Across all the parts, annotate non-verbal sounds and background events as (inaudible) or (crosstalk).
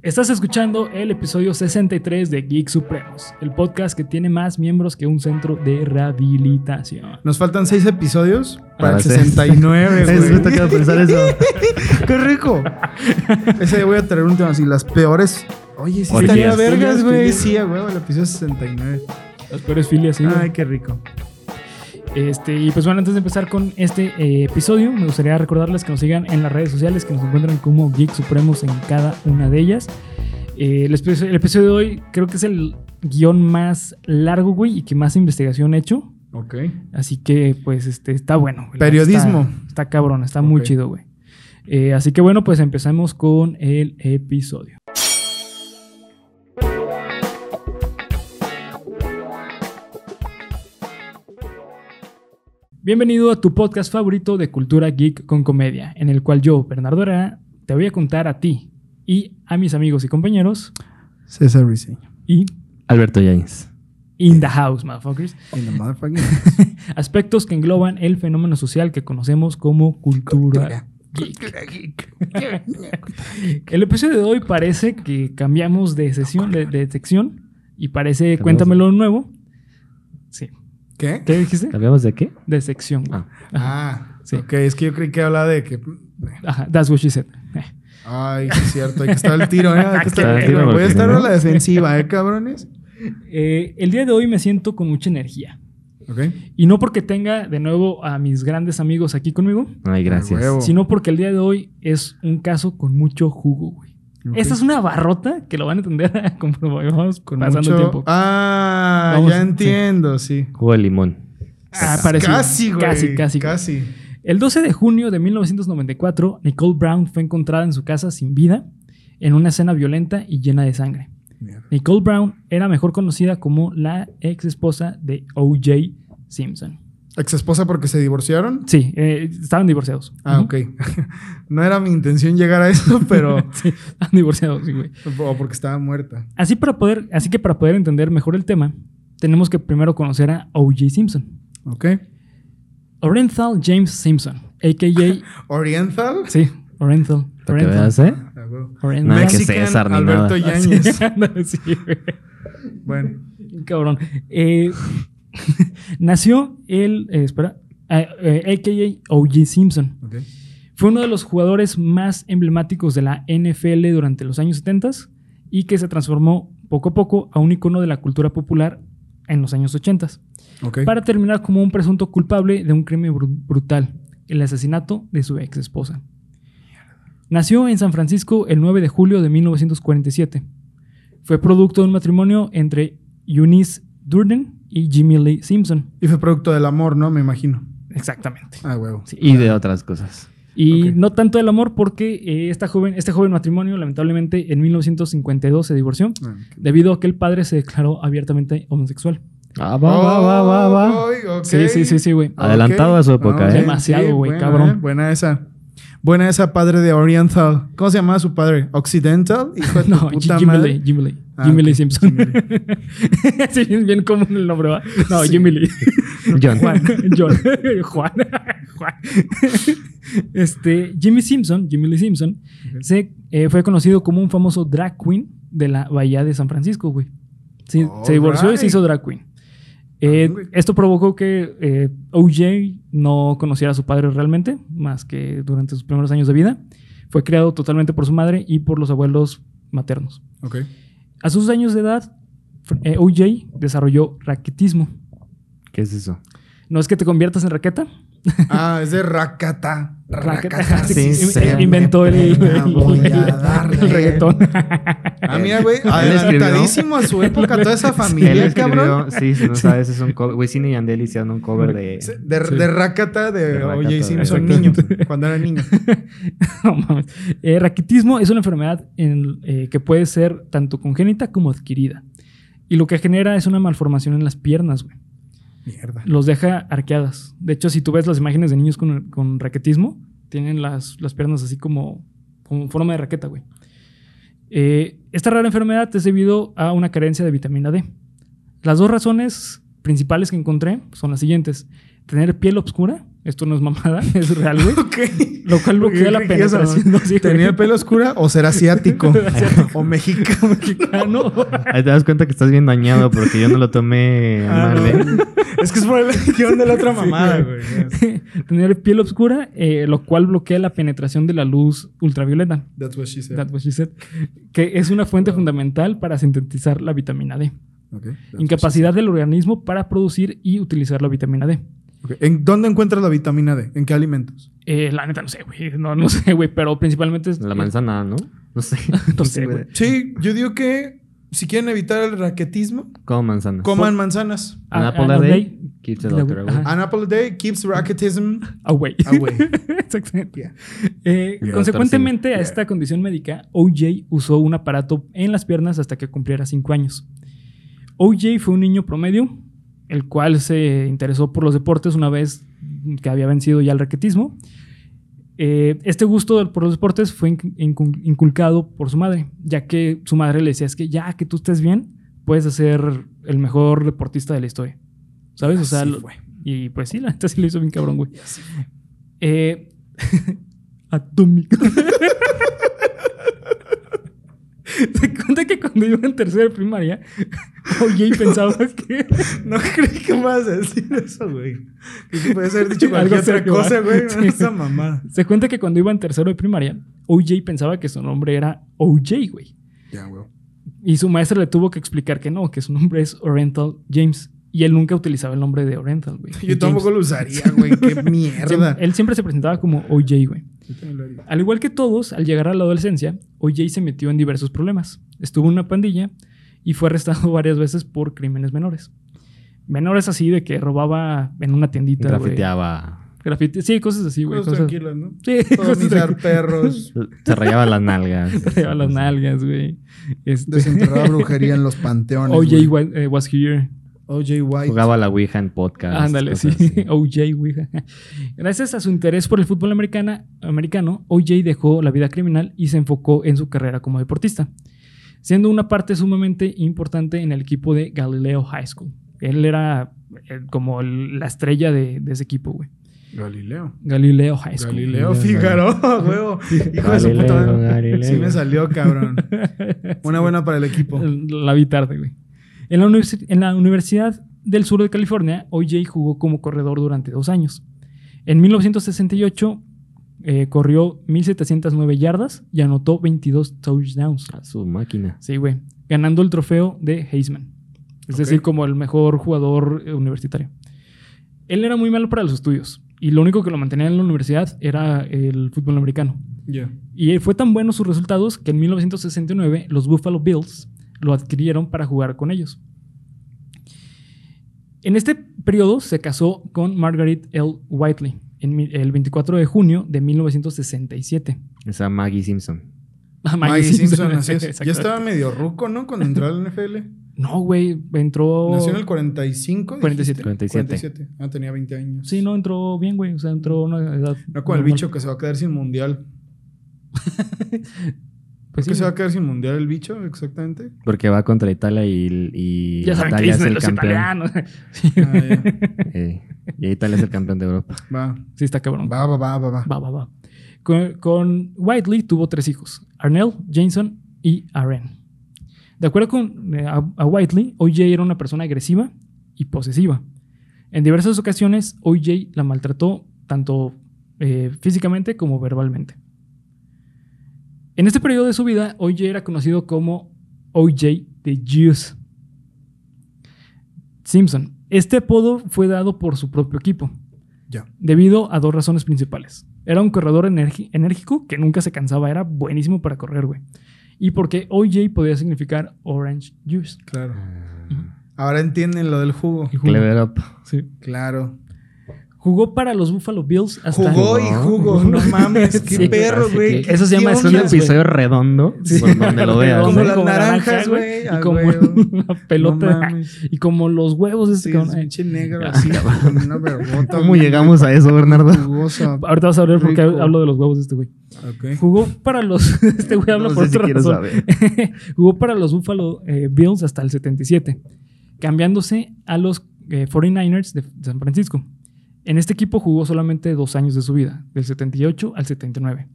Estás escuchando el episodio 63 de Geek Supremos, el podcast que tiene más miembros que un centro de rehabilitación. Nos faltan seis episodios para el Para ser- 69, Eso me güey. toca pensar eso. (laughs) ¡Qué rico! Ese voy a traer un tema así, las peores. Oye, sí estaría vergas, güey. Filias. Sí, el episodio 69. Las peores filias, sí. Ay, qué rico. Este, y pues bueno, antes de empezar con este eh, episodio, me gustaría recordarles que nos sigan en las redes sociales, que nos encuentran como Geek Supremos en cada una de ellas. Eh, el, episodio, el episodio de hoy creo que es el guion más largo, güey, y que más investigación he hecho. Ok. Así que, pues, este, está bueno. Periodismo. Está, está cabrón, está muy chido, güey. Eh, así que bueno, pues empezamos con el episodio. Bienvenido a tu podcast favorito de cultura geek con comedia, en el cual yo, Bernardo Herrera, te voy a contar a ti y a mis amigos y compañeros César Riseño. y Alberto Yains. in the house, motherfuckers, In the motherfucking (laughs) aspectos que engloban el fenómeno social que conocemos como cultura geek. El episodio de hoy parece que cambiamos de sesión, de, de sección, y parece cuéntamelo nuevo. ¿Qué? ¿Qué dijiste? ¿Cambiamos de qué? De sección. güey. Ah. Ajá. Ah, Sí. ok. Es que yo creí que hablaba de que. Ajá, that's what she said. Eh. Ay, es cierto. Hay que estar al tiro, ¿eh? Hay que estar al tiro. Voy a estar a la defensiva, ¿eh, cabrones? Eh, el día de hoy me siento con mucha energía. Ok. Y no porque tenga de nuevo a mis grandes amigos aquí conmigo, Ay, gracias. sino porque el día de hoy es un caso con mucho jugo, güey. Ok. Esta es una barrota que lo van a entender (laughs) conforme vamos Con pasando mucho- tiempo. Ah, Vamos, ya entiendo, sí. Jugo de limón. Ah, parecido. Casi, güey. Casi, casi. Casi. El 12 de junio de 1994, Nicole Brown fue encontrada en su casa sin vida, en una escena violenta y llena de sangre. Mierda. Nicole Brown era mejor conocida como la ex esposa de O.J. Simpson. ¿Ex esposa porque se divorciaron? Sí, eh, estaban divorciados. Ah, Ujú. ok. (laughs) no era mi intención llegar a eso, pero. (laughs) Sí, estaban divorciados, sí, güey. o porque estaba muerta. Así, para poder, así que para poder entender mejor el tema, tenemos que primero conocer a O.J. Simpson. Ok. Orenthal James Simpson, a.k.a. (laughs) Oriental. sí, que Orenthal. veas, ¿eh? Ah, güey. Orenthal. Nada que Mexican César ni Alberto nada. Yáñez. Sí, sí, güey. Bueno. Cabrón. Eh, (laughs) nació él, eh, espera, eh, eh, a.k.a. O.J. Simpson. Fue uno de los jugadores más emblemáticos de la NFL durante los años 70 y que se transformó poco a poco a un icono de la cultura popular en los años 80 Ok. para terminar como un presunto culpable de un crimen bru- brutal, el asesinato de su ex esposa. Nació en San Francisco el 9 de julio de 1947. Fue producto de un matrimonio entre Eunice Durden y Jimmy Lee Simpson. Y fue producto del amor, ¿no? Me imagino. Exactamente. Ah, huevo. Sí. Y de otras cosas. Y no tanto el amor porque eh, esta joven, este joven matrimonio lamentablemente en 1952 se divorció Ah, debido a que el padre se declaró abiertamente homosexual. Ah, va, va, va, va, va. Ay, ok. Sí, sí, sí, sí, güey. Adelantado a su época, ¿eh? Demasiado, güey, cabrón. eh, Buena esa. Buena esa padre de Oriental. ¿Cómo se llamaba su padre? ¿Occidental? Hijo de (laughs) tu No, puta Jimmy madre. Lee, Jimmy Lee. Ah, Jimmy Lee Simpson. (laughs) Sí, bien, bien común el nombre, ¿va? No, Sí. Jimmy Lee. (laughs) John. Juan. John. (laughs) Juan. Juan. Este, Jimmy Simpson, Jimmy Lee Simpson, se, eh, fue conocido como un famoso drag queen de la bahía de San Francisco, güey. Sí, se divorció y se hizo drag queen. Eh, Ah, esto provocó que eh, OJ no conociera a su padre realmente, más que durante sus primeros años de vida. Fue criado totalmente por su madre y por los abuelos maternos. Ok. A sus años de edad, eh, OJ desarrolló raquetismo. ¿Qué es eso? ¿No es que te conviertas en raqueta? Ah, es de. Raqueta. (laughs) Sí, Sí, in- inventó el, el, Pena, voy a el darle. (laughs) reggaetón. (laughs) Ah, mira, güey. Adelantadísimo a su época toda esa Él familia, escribió, cabrón. sí, si no sabes, es un cover. Wisin y Yandel hicieron un cover de... De, Sí. de Rakata de, O.J. Simpson, niño. Cuando era niño. No mames. Eh, raquitismo es una enfermedad en- eh, que puede ser tanto congénita como adquirida. Y lo que genera es una malformación en las piernas, güey. Los deja arqueadas. De hecho, si tú ves las imágenes de niños con, con raquetismo, tienen las, las piernas así como, como forma de raqueta, güey. Eh, esta rara enfermedad es debido a una carencia de vitamina D. Las dos razones principales que encontré son las siguientes. Tener piel oscura, esto no es mamada, (laughs) es real, güey. Lo cual bloquea la penetración. No, sí, ¿Tenía pelo oscura o será asiático? (laughs) o mexicano. (laughs) mexicano. Ahí te das cuenta que estás bien dañado porque yo no lo tomé Ah, mal, ¿eh? no. Es que es por el guion de la otra mamada, güey. Tener piel oscura, eh, lo cual bloquea la penetración de la luz ultravioleta. That's what she said. That's what she said. Que es una fuente fundamental para sintetizar la vitamina D. Okay, Incapacidad del organismo para producir y utilizar la vitamina D. ¿En dónde encuentras la vitamina D? ¿En qué alimentos? Eh, la neta no sé, güey. No, no (laughs) sé, güey. Pero principalmente es. La manzana, ¿no? No sé. (laughs) No sé, güey. Sí, yo digo que si quieren evitar el raquetismo, Como manzana. coman manzanas. An Ah, apple ah, a day day. keeps the doctor away. An apple a day keeps raquetism Away. away. (laughs) Exactamente. Yeah. Eh, Yeah, consecuentemente a yeah. esta condición médica, OJ usó un aparato en las piernas hasta que cumpliera 5 años. OJ fue un niño promedio, el cual se interesó por los deportes una vez que había vencido ya el raquetismo. Eh, este gusto por los deportes fue inc- incu- inculcado por su madre, ya que su madre le decía, es que ya que tú estés bien, puedes ser el mejor deportista de la historia. ¿Sabes? O sea, lo- y pues sí, la neta sí lo hizo bien cabrón, güey. Y así fue. Eh, (laughs) atómico. (laughs) (laughs) Se cuenta que cuando iba en tercera de primaria, (laughs) OJ pensaba que. (laughs) No creí que me ibas a decir eso, güey. Que podías haber dicho cualquier otra cosa, güey. Sí. Esa mamada. Se cuenta que cuando iba en tercero de primaria, OJ pensaba que su nombre era OJ, güey. Ya, güey. Y su maestra le tuvo que explicar que no, que su nombre es Oriental James. Y él nunca utilizaba el nombre de Oriental, güey. Yo James. tampoco lo usaría, güey. Qué mierda. Él siempre se presentaba como OJ, güey. Al igual que todos, al llegar a la adolescencia, OJ se metió en diversos problemas. Estuvo en una pandilla y fue arrestado (laughs) varias veces por crímenes menores. Menores así de que robaba en una tiendita. Grafiteaba. Grafite- Sí, cosas así, güey. Cosas Cosas... tranquilas, ¿no? Sí, (laughs) perros. Se rayaba las nalgas. (laughs) Te lleva las nalgas, güey. Este... Desenterrar brujería en los panteones. OJ eh, was here. OJ White. Jugaba la Ouija en podcast. Ándale, sí. (laughs) OJ, güey. Gracias a su interés por el fútbol americana, americano, OJ dejó la vida criminal y se enfocó en su carrera como deportista, siendo una parte sumamente importante en el equipo de Galileo High School. Él era eh, como el- la estrella de, de ese equipo, güey. Galileo. Galileo High School. Galileo Fígaro, (laughs) huevo. (laughs) Hijo de su puta Galileo, madre. Galileo. Sí me salió, cabrón. Una buena para el equipo. La vi tarde, güey. En la, universi- en la Universidad del Sur de California, OJ jugó como corredor durante dos años. En 1968 eh, corrió 1.709 yardas y anotó 22 touchdowns. A su máquina. Sí, güey. Ganando el trofeo de Heisman. Es decir, como el mejor jugador eh, universitario. Él era muy malo para los estudios. Y lo único que lo mantenía en la universidad era el fútbol americano. Ya. Y fue tan buenos sus resultados que en 1969 los Buffalo Bills lo adquirieron para jugar con ellos. En este periodo se casó con Margaret L. Whiteley en el 24 de junio de 1967. Esa Maggie Simpson. Ah, Maggie Simpson, así es. (laughs) Ya estaba medio ruco, ¿no? Cuando entró al NFL. No, güey, entró... Nació en el 45. 47. 47. 47. Ah, tenía 20 años. Sí, no, entró bien, güey. O sea, entró a una edad... No con el bicho que se va a quedar sin mundial. (laughs) Pues ¿Por qué sí, se va a quedar sin mundial el bicho exactamente? Porque va contra Italia y, y Ya saben que Italia es el los campeón. italianos. Sí. Ah, ya. (laughs) Eh, y Italia es el campeón de Europa. Va. Sí, está cabrón. Va, va, va, va, va. Va, va, va. Con, con Whiteley tuvo tres hijos: Arnell, Jameson y Aren. De acuerdo con eh, a, a Whiteley, OJ era una persona agresiva y posesiva. En diversas ocasiones, OJ la maltrató tanto eh, físicamente como verbalmente. En este periodo de su vida, OJ era conocido como OJ the Juice Simpson. Este apodo fue dado por su propio equipo Ya. debido a dos razones principales. Era un corredor enérgico que nunca se cansaba, era buenísimo para correr, güey. Y porque OJ podía significar Orange Juice. Claro. Ahora entienden lo del jugo. El jugo. Clever Up. Sí. Claro. Jugó para los Buffalo Bills hasta... Jugó y jugó. No (laughs) mames, qué Sí. perro, güey. eso se llama Es un episodio redondo Sí. por donde lo (laughs) veas. Como ¿eh? las naranja, naranjas, güey, Y como huevo. (laughs) una pelota. No y como los huevos. de este Sí, cabrón. es pinche negro Ya. así, una vergota. ¿Cómo llegamos a eso, Bernardo? jugosa. Ahorita vas a ver por qué hablo de los huevos de este güey. Jugó para los... Este güey habla No por si otra quiero razón. saber. Jugó para los Buffalo eh, Bills hasta el 77, cambiándose a los eh, 49ers de San Francisco. En este equipo jugó solamente dos años de su vida, del 78 al 79.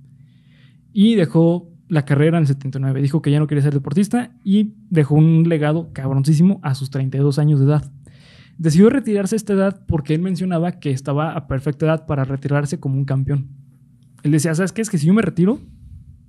Y dejó la carrera en el 79. Dijo que ya no quería ser deportista y dejó un legado cabroncísimo a sus 32 años de edad. Decidió retirarse a esta edad porque él mencionaba que estaba a perfecta edad para retirarse como un campeón. Él decía, ¿sabes qué? Es que si yo me retiro,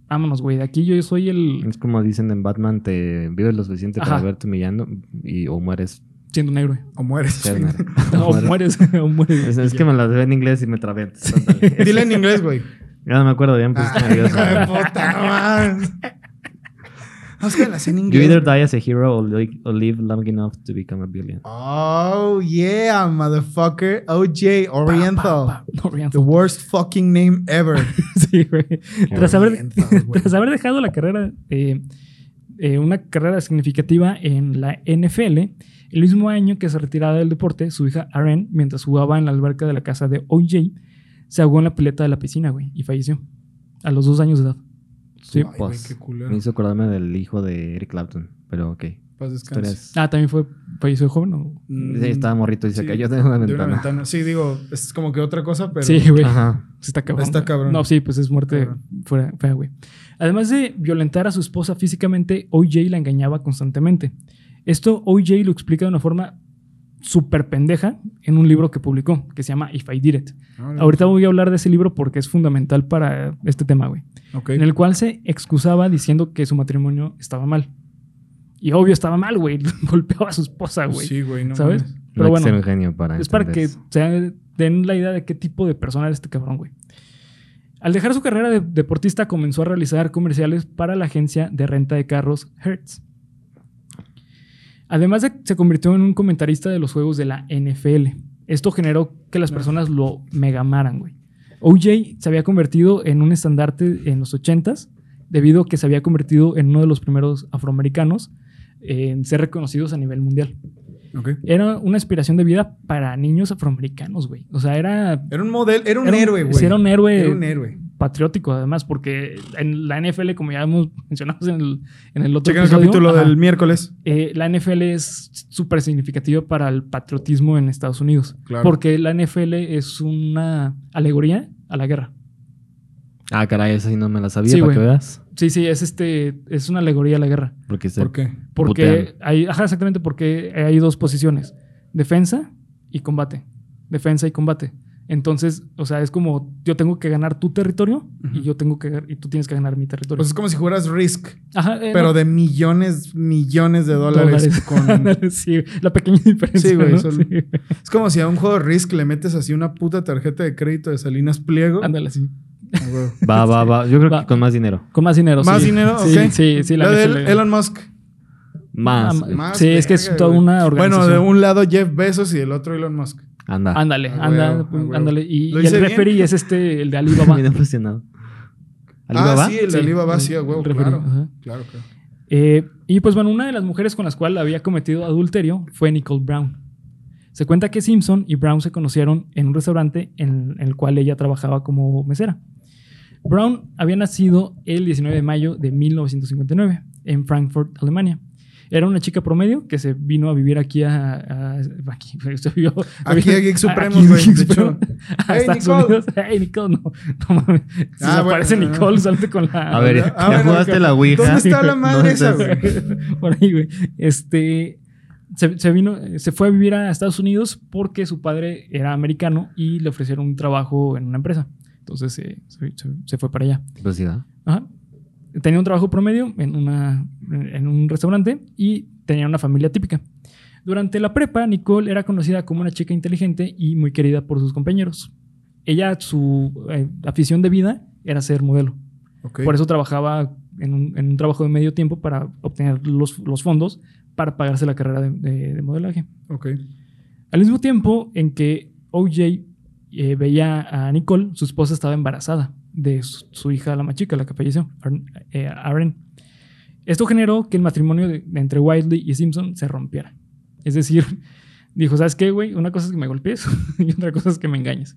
vámonos, güey. De aquí yo soy el... Es como dicen en Batman, te vives lo suficiente para Ajá. verte humillando y, o mueres. Siendo un héroe. O mueres. (laughs) o mueres, o mueres. Es, es que me las veo en inglés y me trabé. (laughs) Dile en inglés, güey. Ya no me acuerdo bien, pues Ah, nervioso. (laughs) no mames. No, es que las en You inglés. either die as a hero or, li- or live long enough to become a billion. Oh, yeah, motherfucker. OJ Oriental. Pa, pa, pa. Oriental. The worst fucking name ever. Sí, güey. Tras haber, tras haber dejado la carrera, eh, eh, una carrera significativa en la NFL, el mismo año que se retiraba del deporte, su hija Aren, mientras jugaba en la alberca de la casa de OJ, se ahogó en la pileta de la piscina, güey, y falleció. A los dos años de edad. Sí. Ay, Pues, qué culero. me hizo acordarme del hijo de Eric Clapton, pero ok. Paz descanse. Ah, también fue, falleció joven o. Mm, Sí, estaba morrito y se sí, cayó de una de ventana. una ventana. Sí, digo, es como que otra cosa, pero. Sí, güey. Ajá. Está cabrón. Está cabrón. No, sí, pues es muerte fuera, fea, güey. Además de violentar a su esposa físicamente, OJ la engañaba constantemente. Esto OJ lo explica de una forma súper pendeja en un libro que publicó, que se llama If I Did It. Órale. Ahorita voy a hablar de ese libro porque es fundamental para este tema, güey. Ok. En el cual se excusaba diciendo que su matrimonio estaba mal. Y obvio estaba mal, güey. (laughs) Golpeaba a su esposa, güey. Sí, güey, no ¿Sabes? Pero no hay bueno, genio para es para que se den la idea de qué tipo de persona era este cabrón, güey. Al dejar su carrera de deportista, comenzó a realizar comerciales para la agencia de renta de carros Hertz. Además, de- se convirtió en un comentarista de los juegos de la NFL. Esto generó que las personas lo megamaran, güey. OJ se había convertido en un estandarte en los 80s debido a que se había convertido en uno de los primeros afroamericanos en ser reconocidos a nivel mundial. Era una inspiración de vida para niños afroamericanos, güey. O sea, era. Era un modelo, era un era héroe, güey. sí, Era un héroe. Era un héroe. Patriótico, además, porque en la NFL, como ya hemos mencionado en el, en el otro Chequen el episodio, capítulo ajá, del miércoles. eh, la NFL es súper significativa para el patriotismo en Estados Unidos. Claro. Porque la NFL es una alegoría a la guerra. Ah, caray, esa sí no me la sabía Sí, para que veas. Sí, sí, es este. Es una alegoría a la guerra. Porque ¿Por qué? Porque Putean. hay, ajá, exactamente, porque hay dos posiciones: defensa y combate. Defensa y combate. Entonces, o sea, es como yo tengo que ganar tu territorio y yo tengo que y tú tienes que ganar mi territorio. Pues es como si jugaras Risk, Ajá, eh, pero no, de millones, millones de dólares. Con... (laughs) sí, la pequeña diferencia. Sí, güey, ¿no? son- Sí. Es como si a un juego de Risk le metes así una puta tarjeta de crédito de Salinas Pliego. Ándale, sí. Va, va, va. Yo creo Va. que con más dinero. Con más dinero. Más sí. dinero, sí, ok. Sí, sí, la Lo de. Elon Musk. Más. Ah. Más sí, es que es toda una organización. Bueno, de un lado Jeff Bezos y del otro Elon Musk. Anda. Ándale, Ah, anda, huevo, huevo. ándale. Y, ¿Lo y el bien? referee es este, el de (laughs) Alibaba. Bien. ¿Alibaba? Ah, sí, el de Alibaba, sí, a huevo, claro. ajá. Claro, claro. Eh, y pues bueno, una de las mujeres con las cuales había cometido adulterio fue Nicole Brown. Se cuenta que Simpson y Brown se conocieron en un restaurante en, en el cual ella trabajaba como mesera. Brown había nacido el 19 de mayo de 1959 en Frankfurt, Alemania. Era una chica promedio que se vino a vivir aquí a... a- aquí, (laughs) se vio- Aquí a Geek a güey, Geek de hecho. Supremos, (laughs) a Hey, Estados Nicole. Unidos. Hey, Nicole, no, no mames. Si Ah, se bueno, aparece. Nicole, salte con la... A ver, Ah, ¿ya bueno, jugaste la Ouija? ¿Dónde está la (laughs) madre esa, güey? Por ahí, güey. Este. Se, se vino, se fue a vivir a Estados Unidos porque su padre era americano y le ofrecieron un trabajo en una empresa. Entonces eh, se, se- se fue para allá. Pues. Ajá. Tenía un trabajo promedio en, una, en un restaurante y tenía una familia típica. Durante la prepa, Nicole era conocida como una chica inteligente y muy querida por sus compañeros. Ella, su eh, afición de vida era ser modelo. Ok. Por eso trabajaba en un, en un trabajo de medio tiempo para obtener los, los fondos para pagarse la carrera de, de- de modelaje. Ok. Al mismo tiempo en que OJ eh, veía a Nicole, su esposa estaba embarazada de su, su hija, la más chica, la que falleció, Aren. eh. Esto generó que el matrimonio de- de entre Wiley y Simpson se rompiera. Es decir, (laughs) dijo, ¿sabes qué, güey? Una cosa es que me golpees (laughs) y otra cosa es que me engañes.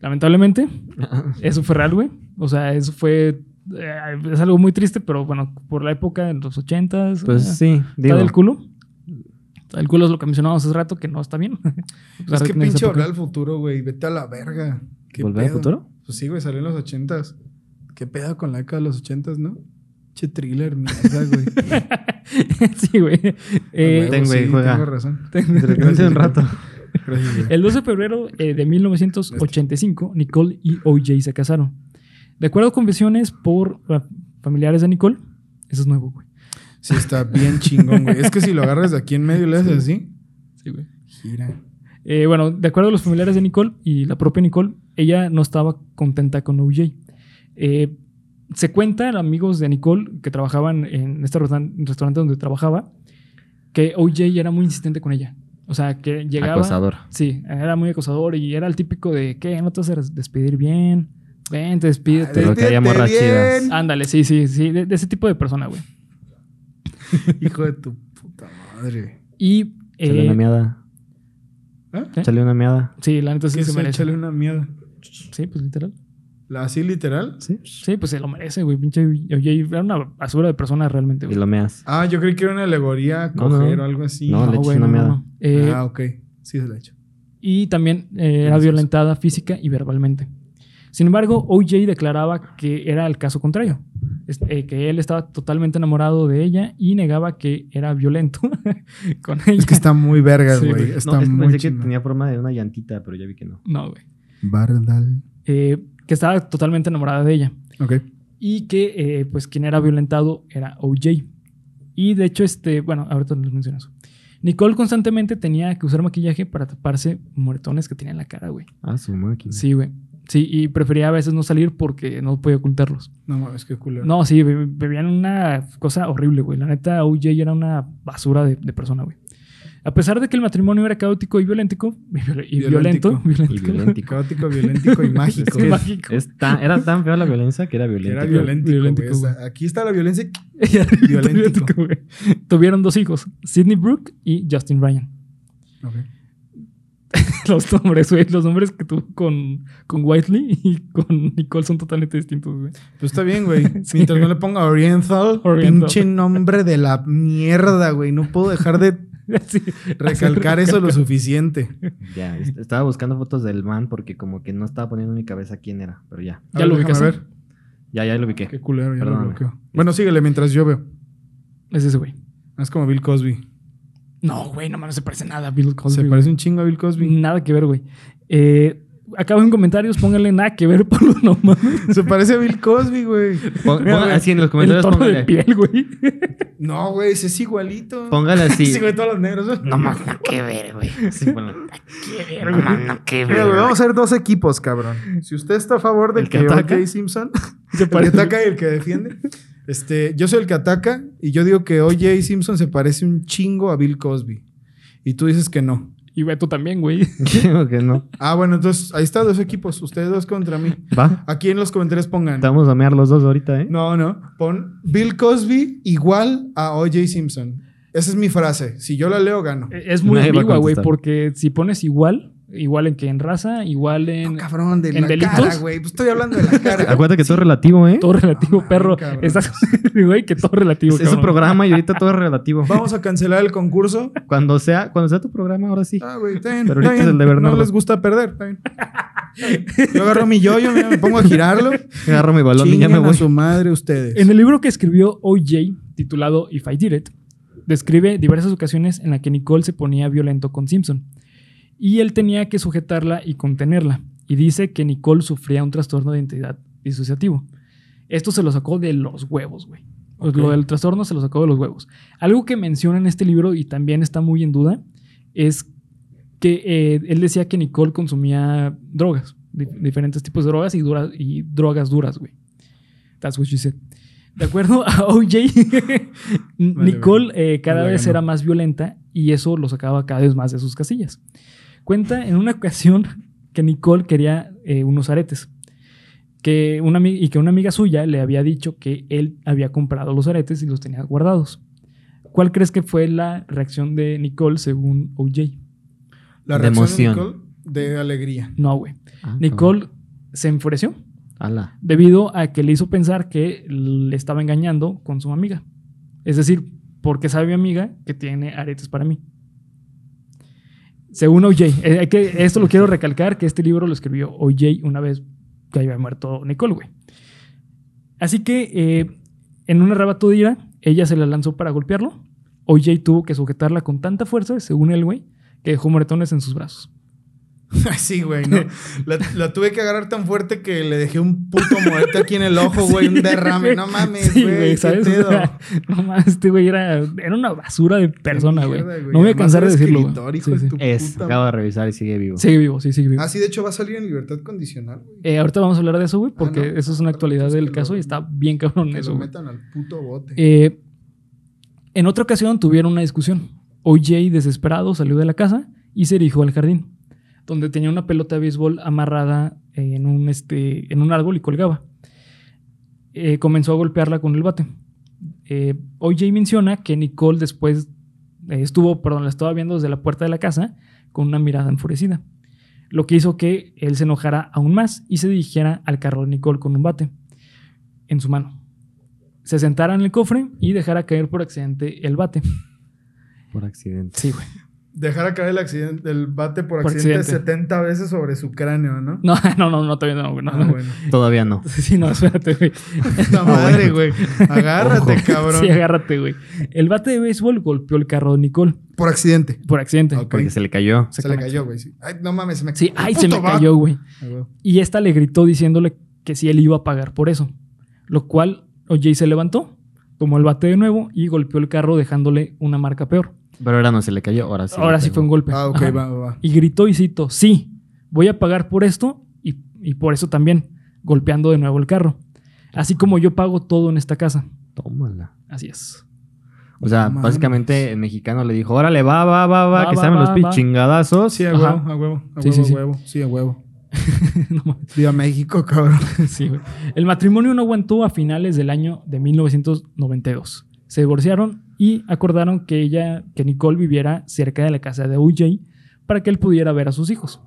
Lamentablemente, (laughs) eso fue real, güey. O sea, eso fue... eh, es algo muy triste, pero bueno, por la época de los ochentas... Pues eh, sí, está digo. del culo. El culo es lo que mencionábamos hace rato, que no está bien. (laughs) Es que pinche volver al futuro, güey. Vete a la verga. ¿Qué ¿Volver al futuro? Pues sí, güey, salió en los ochentas. ¿Qué pedo con la década de los ochentas, no? Che thriller, mierda, güey. (laughs) sí, güey. Eh, Ten, güey, juega. Tengo razón. (laughs) Entretente un rato. El 12 de febrero eh, de 1985, Nicole y OJ se casaron. De acuerdo a confesiones por eh, familiares de Nicole, eso es nuevo, güey. Sí, está bien chingón, güey. Es que si lo agarras de aquí en medio y le haces así, Sí, güey. gira. Eh, bueno, de acuerdo a los familiares de Nicole y la propia Nicole, ella no estaba contenta con OJ. Eh, se cuenta, amigos de Nicole que trabajaban en este restauran- restaurante donde trabajaba, que OJ era muy insistente con ella. O sea, que llegaba. Acosador. Sí, era muy acosador y era el típico de, ¿qué? ¿No te vas a des- despedir bien? Vente, despídete. Pero que haya Despídete morras bien. chidas. Ándale, sí, sí, sí, de, de ese tipo de persona, güey. (laughs) Hijo de tu puta madre. Y. Eh, una miada. ¿Eh? Échale una miada. sí, la neta sí ¿Qué se merece. echarle una mierda? Sí, pues literal. ¿La así literal? Sí. Sí, pues se lo merece, güey. Pinche OJ era una basura de persona realmente, Y güey. lo meas. Ah, yo creí que era una alegoría a No, no. coger o algo así. No, le echas güey, una meada. Eh, ah, ok. Sí se la he hecho. y también eh, era violentada física y verbalmente. Sin embargo, OJ declaraba que era el caso contrario, eh, que él estaba totalmente enamorado de ella y negaba que era violento (laughs) con ella. Es que está muy vergas, güey. está no, es que muy pensé que tenía forma de una llantita, pero ya vi que no. No, güey. Bardal. Eh, que estaba totalmente enamorada de ella. Ok. Y que, eh, pues, quien era violentado era OJ. Y de hecho, este, bueno, ahorita les menciono eso. Nicole constantemente tenía que usar maquillaje para taparse moretones que tenía en la cara, güey. Ah, su máquina. Sí, güey. Sí, y prefería a veces no salir porque no podía ocultarlos. No mames, qué culero. No, sí, be- bebían una cosa horrible, güey. La neta, OJ era una basura de, de persona, güey. A pesar de que el matrimonio era caótico y (laughs) violentico, y violento. Y violentico, violentico. Caótico, violéntico y (laughs) mágico. Es- mágico. es tan- era tan fea la violencia que era Que violento. era violentico, Violentico, güey. O sea, güey. aquí está la violencia. (laughs) Güey. Tuvieron dos hijos, Sidney Brooke y Justin Ryan. Ok. (laughs) Los nombres, güey. Los nombres que tuvo con, con Whiteley y con Nicole son totalmente distintos, güey. Pues está bien, güey. (laughs) Sí. Mientras no le ponga Oriental, Oriental. pinche nombre de la mierda, güey. No puedo dejar de (laughs) Sí, recalcar eso lo suficiente. Ya, est- estaba buscando fotos del man porque como que no estaba poniendo en mi cabeza quién era, pero ya. A Ya ver, lo déjame ubicaste. ver. Ya, ya lo ubiqué. Qué culero, ya lo bloqueo. Bueno, síguele mientras yo veo. Es ese, güey. Es como Bill Cosby. No, güey, no, no se parece nada a Bill Cosby. Se güey. parece un chingo a Bill Cosby. Nada que ver, güey. Eh, acabo en comentarios, pónganle nada que ver, (laughs) por no mames. Se parece a Bill Cosby, güey. Pon- Mira, ponga- güey, así en los El comentarios tono de piel, güey. No, güey, ese es igualito. Póngale así. (laughs) Sí, güey, todos los negros. No más, no que ver, güey. Sí, ponle. No más, no que Mira, ver. güey, vamos a hacer dos equipos, cabrón. Si usted está a favor de ¿El que que ataca? O.J. Simpson, Se el que ataca y el que defiende. Este, yo soy el que ataca y yo digo que O.J. Simpson se parece un chingo a Bill Cosby. Y tú dices que no. Y Beto también, güey. (laughs) Que no. Ah, bueno, entonces ahí está, dos equipos. Ustedes dos contra mí. Va. Aquí en los comentarios pongan. Te vamos a mear los dos ahorita, ¿eh? No, no. Pon Bill Cosby igual a O.J. Simpson. Esa es mi frase. Si yo la leo, gano. Es muy Nadie va a ambigua, güey, contestar. porque si pones igual, igual en que en raza, igual en No, cabrón, de ¿En la delitos? cara, güey. Pues estoy hablando de la (laughs) cara. Acuérdate que todo es relativo, ¿eh? todo relativo, No, perro. cabrón. Estás, (laughs) güey, que todo relativo. Es, es su cabrón. programa y ahorita todo es relativo. Vamos a cancelar el concurso. Cuando sea, cuando sea tu programa, ahora sí. Ah, güey, está bien. Pero está ahorita es el de Bernardo. No les gusta perder, está bien. Yo agarro mi yoyo, mira, me pongo a girarlo. (laughs) Agarro mi balón y ya me Chinguen a voy. su madre ustedes. En el libro que escribió OJ, titulado If I Did It, describe diversas ocasiones en las que Nicole se ponía violento con Simpson. Y él tenía que sujetarla y contenerla. Y dice que Nicole sufría un trastorno de identidad disociativo. Esto se lo sacó de los huevos, güey. Pues. Lo del trastorno se lo sacó de los huevos. Algo que menciona en este libro y también está muy en duda es que eh, él decía que Nicole consumía drogas, di- diferentes tipos de drogas y, dura- y drogas duras, güey. That's what she said. De acuerdo a (laughs) OJ, Nicole eh, cada vez era más violenta y eso lo sacaba cada vez más de sus casillas. Cuenta en una ocasión que Nicole quería eh, unos aretes que una, y que una amiga suya le había dicho que él había comprado los aretes y los tenía guardados. ¿Cuál crees que fue la reacción de Nicole según OJ? La De reacción emoción. de Nicole, de alegría. No, güey. Ah, Nicole se enfureció Ala. debido a que le hizo pensar que le estaba engañando con su amiga. Es decir, porque sabe mi amiga que tiene aretes para mí. Según OJ. Eh, esto lo quiero recalcar, que este libro lo escribió OJ una vez que había muerto Nicole, güey. Así que eh, en un arrebato de ira, ella se la lanzó para golpearlo. OJ tuvo que sujetarla con tanta fuerza, según él, güey, que dejó moretones en sus brazos. (laughs) Sí, güey, ¿no? La, la tuve que agarrar tan fuerte que le dejé un puto morete aquí en el ojo, güey, un derrame. No mames, Sí, güey, ¿qué ¿sabes? O pedo? sea, (laughs) no mames, este güey era, era una basura de persona, güey. No me voy a cansar de decirlo. güey. escritor, hijo Sí, de sí. tu Es, puta acabo de revisar y sigue vivo. Sigue vivo, sí, sigue vivo. Ah, sí, de hecho va a salir en libertad condicional, güey. Eh, ahorita vamos a hablar de eso, güey, porque Ah, no. eso es una actualidad del caso lo- y está bien cabrón Que eso, lo güey. metan al puto bote. Eh, en otra ocasión tuvieron una discusión. OJ, desesperado, salió de la casa y se dirigió al jardín, donde tenía una pelota de béisbol amarrada en un, este, en un árbol y colgaba. Eh, comenzó a golpearla con el bate. Eh, OJ menciona que Nicole después eh, estuvo, perdón, la estaba viendo desde la puerta de la casa con una mirada enfurecida, lo que hizo que él se enojara aún más y se dirigiera al carro de Nicole con un bate en su mano. Se sentara en el cofre y dejara caer por accidente el bate. Por accidente. Sí, güey. Dejar caer el accidente, el bate por, Por accidente, accidente. 70 veces sobre su cráneo, ¿no? (laughs) No, no, no, no, todavía no, güey. No, Ah, no. bueno. Todavía no. (laughs) Sí, no, espérate, güey. Puta madre, güey. Agárrate, Ojo. cabrón. Sí, agárrate, güey. El bate de béisbol golpeó el carro de Nicole Por accidente. por accidente. Porque se le cayó. Se le cayó, güey. sí. Ay, no mames, se me Sí, ay, se me cayó, güey. Ah, güey. Y esta le gritó diciéndole que si él iba a pagar por eso. Lo cual OJ se levantó, tomó el bate de nuevo y golpeó el carro dejándole una marca peor. Pero ahora no se le cayó, ahora sí. Ahora sí fue un golpe. Ah, ok, Ajá. va, va, va. Y gritó y cito, sí, voy a pagar por esto y, y por eso también, golpeando de nuevo el carro. Así como yo pago todo en esta casa. Tómala. Así es. O sea, Mames. básicamente el mexicano le dijo, órale, va, va, va, va, Va, que va, saben los va, pis va. chingadazos. Sí, a Ajá. huevo, a huevo. A Sí, huevo, sí, sí. a huevo. Sí, a huevo. (laughs) No mames. Viva México, cabrón. (laughs) Sí, güey. El matrimonio no aguantó a finales del año de 1992. Se divorciaron y acordaron que ella, que Nicole viviera cerca de la casa de OJ para que él pudiera ver a sus hijos.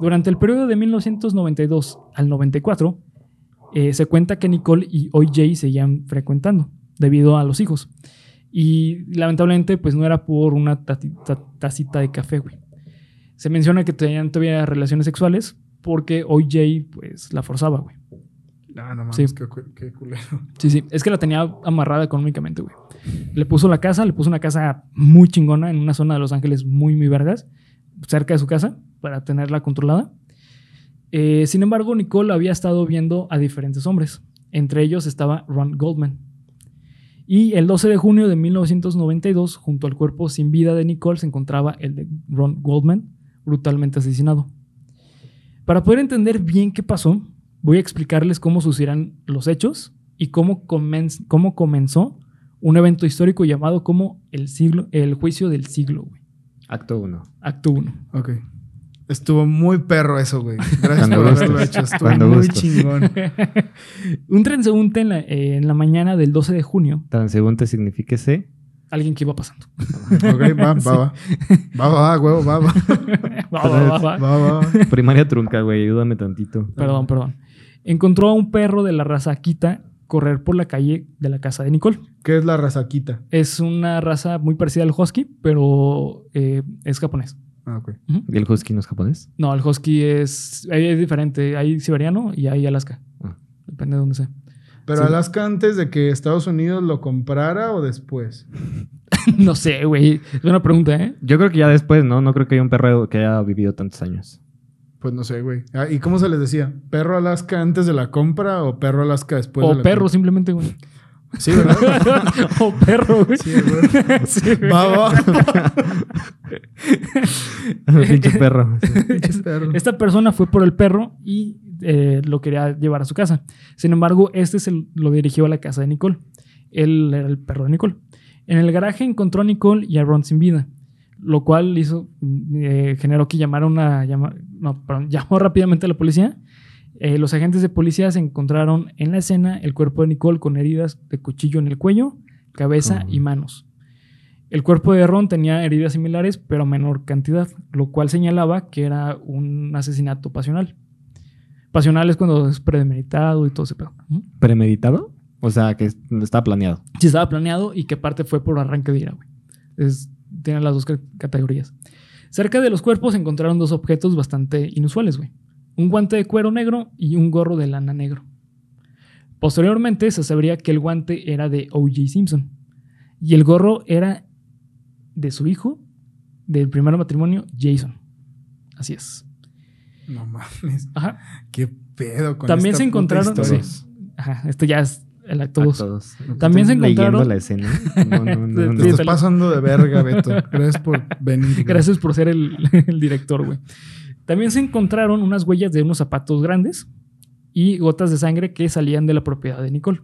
Durante el periodo de 1992 al 94, eh, se cuenta que Nicole y OJ seguían frecuentando debido a los hijos. Y lamentablemente, pues no era por una tacita de café, güey. Se menciona que tenían todavía relaciones sexuales porque OJ, pues, la forzaba, güey. No mames, Sí. qué culero. Sí, sí. Es que la tenía amarrada económicamente, güey. Le puso la casa, le puso una casa muy chingona en una zona de Los Ángeles muy, muy vergas, cerca de su casa, para tenerla controlada. Eh, sin embargo, Nicole había estado viendo a diferentes hombres. Entre ellos estaba Ron Goldman. Y el 12 de junio de 1992, junto al cuerpo sin vida de Nicole, se encontraba el de Ron Goldman, brutalmente asesinado. Para poder entender bien qué pasó, voy a explicarles cómo sucedieron los hechos y cómo, comenz- cómo comenzó un evento histórico llamado como el, siglo, el juicio del siglo, güey. Acto 1. Acto 1. Ok. Estuvo muy perro eso, güey. Gracias Cuando por haberlo gustes. hecho. Estuvo Cuando muy chingón. (laughs) un transeúnte en la, eh, en la mañana del 12 de junio, Transeúnte significa ese. alguien que iba pasando. Ok, va, va, (laughs) va. Va, va, va, huevo. (laughs) Va, va, va, va. Va, va. Primaria trunca, güey. Ayúdame tantito. Perdón, perdón. Encontró a un perro de la raza Akita correr por la calle de la casa de Nicole. ¿Qué es la razaquita? Es una raza muy parecida al husky, pero eh, es japonés. Ah, ok. ¿Y el husky no es japonés? No, el husky es, es diferente. Hay siberiano y hay Alaska. Ah. Depende de dónde sea. ¿Pero Sí. Alaska antes de que Estados Unidos lo comprara o después? (laughs) no sé, güey. Es una pregunta, ¿eh? Yo creo que ya después, ¿no? No creo que haya un perro que haya vivido tantos años. Pues no sé, güey. Ah, ¿Y cómo se les decía? ¿Perro Alaska antes de la compra o perro Alaska después de o la perro, compra? simplemente, güey. Sí, ¿verdad? (laughs) o perro, güey. Sí, güey. (laughs) Sí, güey. Va, va. (laughs) Pinche perro. Pinche perro. Esta persona fue por el perro y eh, lo quería llevar a su casa. Sin embargo, este se lo dirigió a la casa de Nicole. Él era el perro de Nicole. En el garaje encontró a Nicole y a Ron sin vida, lo cual hizo, eh, generó que llamara una, llama- no, perdón, llamó rápidamente a la policía. Eh, los agentes de policía se encontraron en la escena el cuerpo de Nicole con heridas de cuchillo en el cuello, cabeza y manos. El cuerpo de Ron tenía heridas similares, pero menor cantidad, lo cual señalaba que era un asesinato pasional. Pasional es cuando es premeditado y todo ese pedo. Ujú. ¿Premeditado? O sea, que estaba planeado. Sí estaba planeado y que parte fue por arranque de ira, güey. Es- tiene las dos ca- categorías. Cerca de los cuerpos se encontraron dos objetos bastante inusuales, güey. Un guante de cuero negro y un gorro de lana negro. Posteriormente se sabría que el guante era de O.J. Simpson y el gorro era de su hijo del primer matrimonio, Jason. Así es. No mames. Ajá. Qué pedo con También esta se encontraron. sí. Ajá, esto ya es el acto A 2. todos. También se encontraron- Leyendo la escena. (laughs) No, no, no, Te no. Te Sí, estás pasando de verga, Beto. Gracias por venir. Gracias por ser el, (laughs) el director, güey. También se encontraron unas huellas de unos zapatos grandes y gotas de sangre que salían de la propiedad de Nicole.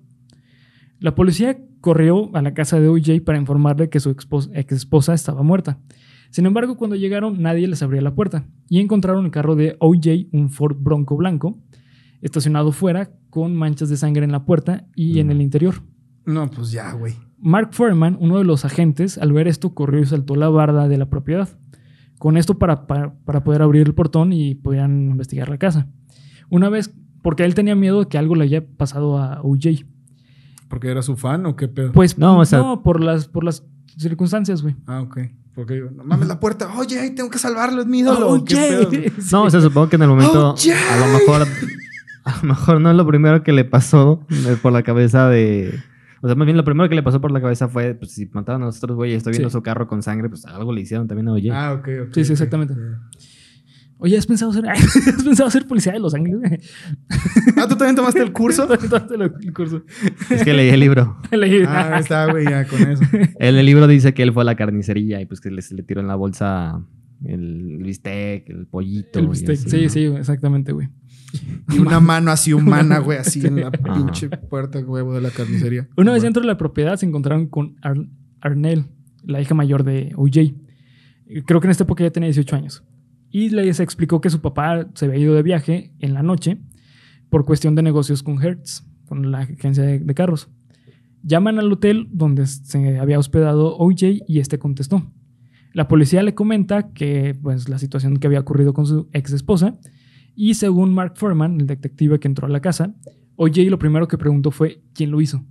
La policía corrió a la casa de OJ para informarle que su ex esposa estaba muerta. Sin embargo, cuando llegaron, nadie les abría la puerta y encontraron el carro de OJ, un Ford Bronco blanco, estacionado fuera con manchas de sangre en la puerta y en el interior. No, pues ya, güey. Mark Foreman, uno de los agentes, al ver esto, corrió y saltó la barda de la propiedad. Con esto para, para, para poder abrir el portón y pudieran investigar la casa. Una vez, porque él tenía miedo de que algo le haya pasado a OJ. ¿Porque era su fan o qué pedo? Pues No, no, o sea- por, las, por las circunstancias, güey. Ah, ok. Porque yo, no mames la puerta. Oye, tengo que salvarlo, es mi ídolo. (laughs) OJ. ¿Qué pedo? Sí. No, o sea, supongo que en el momento, (laughs) Oh, a lo mejor, a lo mejor no es lo primero que le pasó por la cabeza de, o sea, más bien lo primero que le pasó por la cabeza fue, pues si mataron a los otros güeyes, estoy viendo Sí. su carro con sangre, pues algo le hicieron también a Oye. Ah, ok, ok. Sí, sí, exactamente. Oye, ¿has pensado ser, (laughs) ¿has pensado ser policía de Los Ángeles? Ah, ¿tú también tomaste el curso? (laughs) Tomaste el curso. Es que leí el libro. (laughs) Leí- Ah, ahí está, güey, ya con eso. En el libro dice que él fue a la carnicería y pues que le, se le tiró en la bolsa el bistec, el pollito. el bistec. así, Sí, ¿no? sí, exactamente, güey. Y una mano así humana, güey, así en la pinche puerta, huevo, de la carnicería. Una vez dentro de la propiedad se encontraron con Ar- Arnell, la hija mayor de OJ. Creo que en esta época ya tenía 18 años. Y le se explicó que su papá se había ido de viaje en la noche por cuestión de negocios con Hertz, con la agencia de, de carros. Llaman al hotel donde se había hospedado OJ y este contestó. La policía le comenta que pues, la situación que había ocurrido con su ex esposa y según Mark Furman, el detective que entró a la casa, OJ lo primero que preguntó fue quién lo hizo.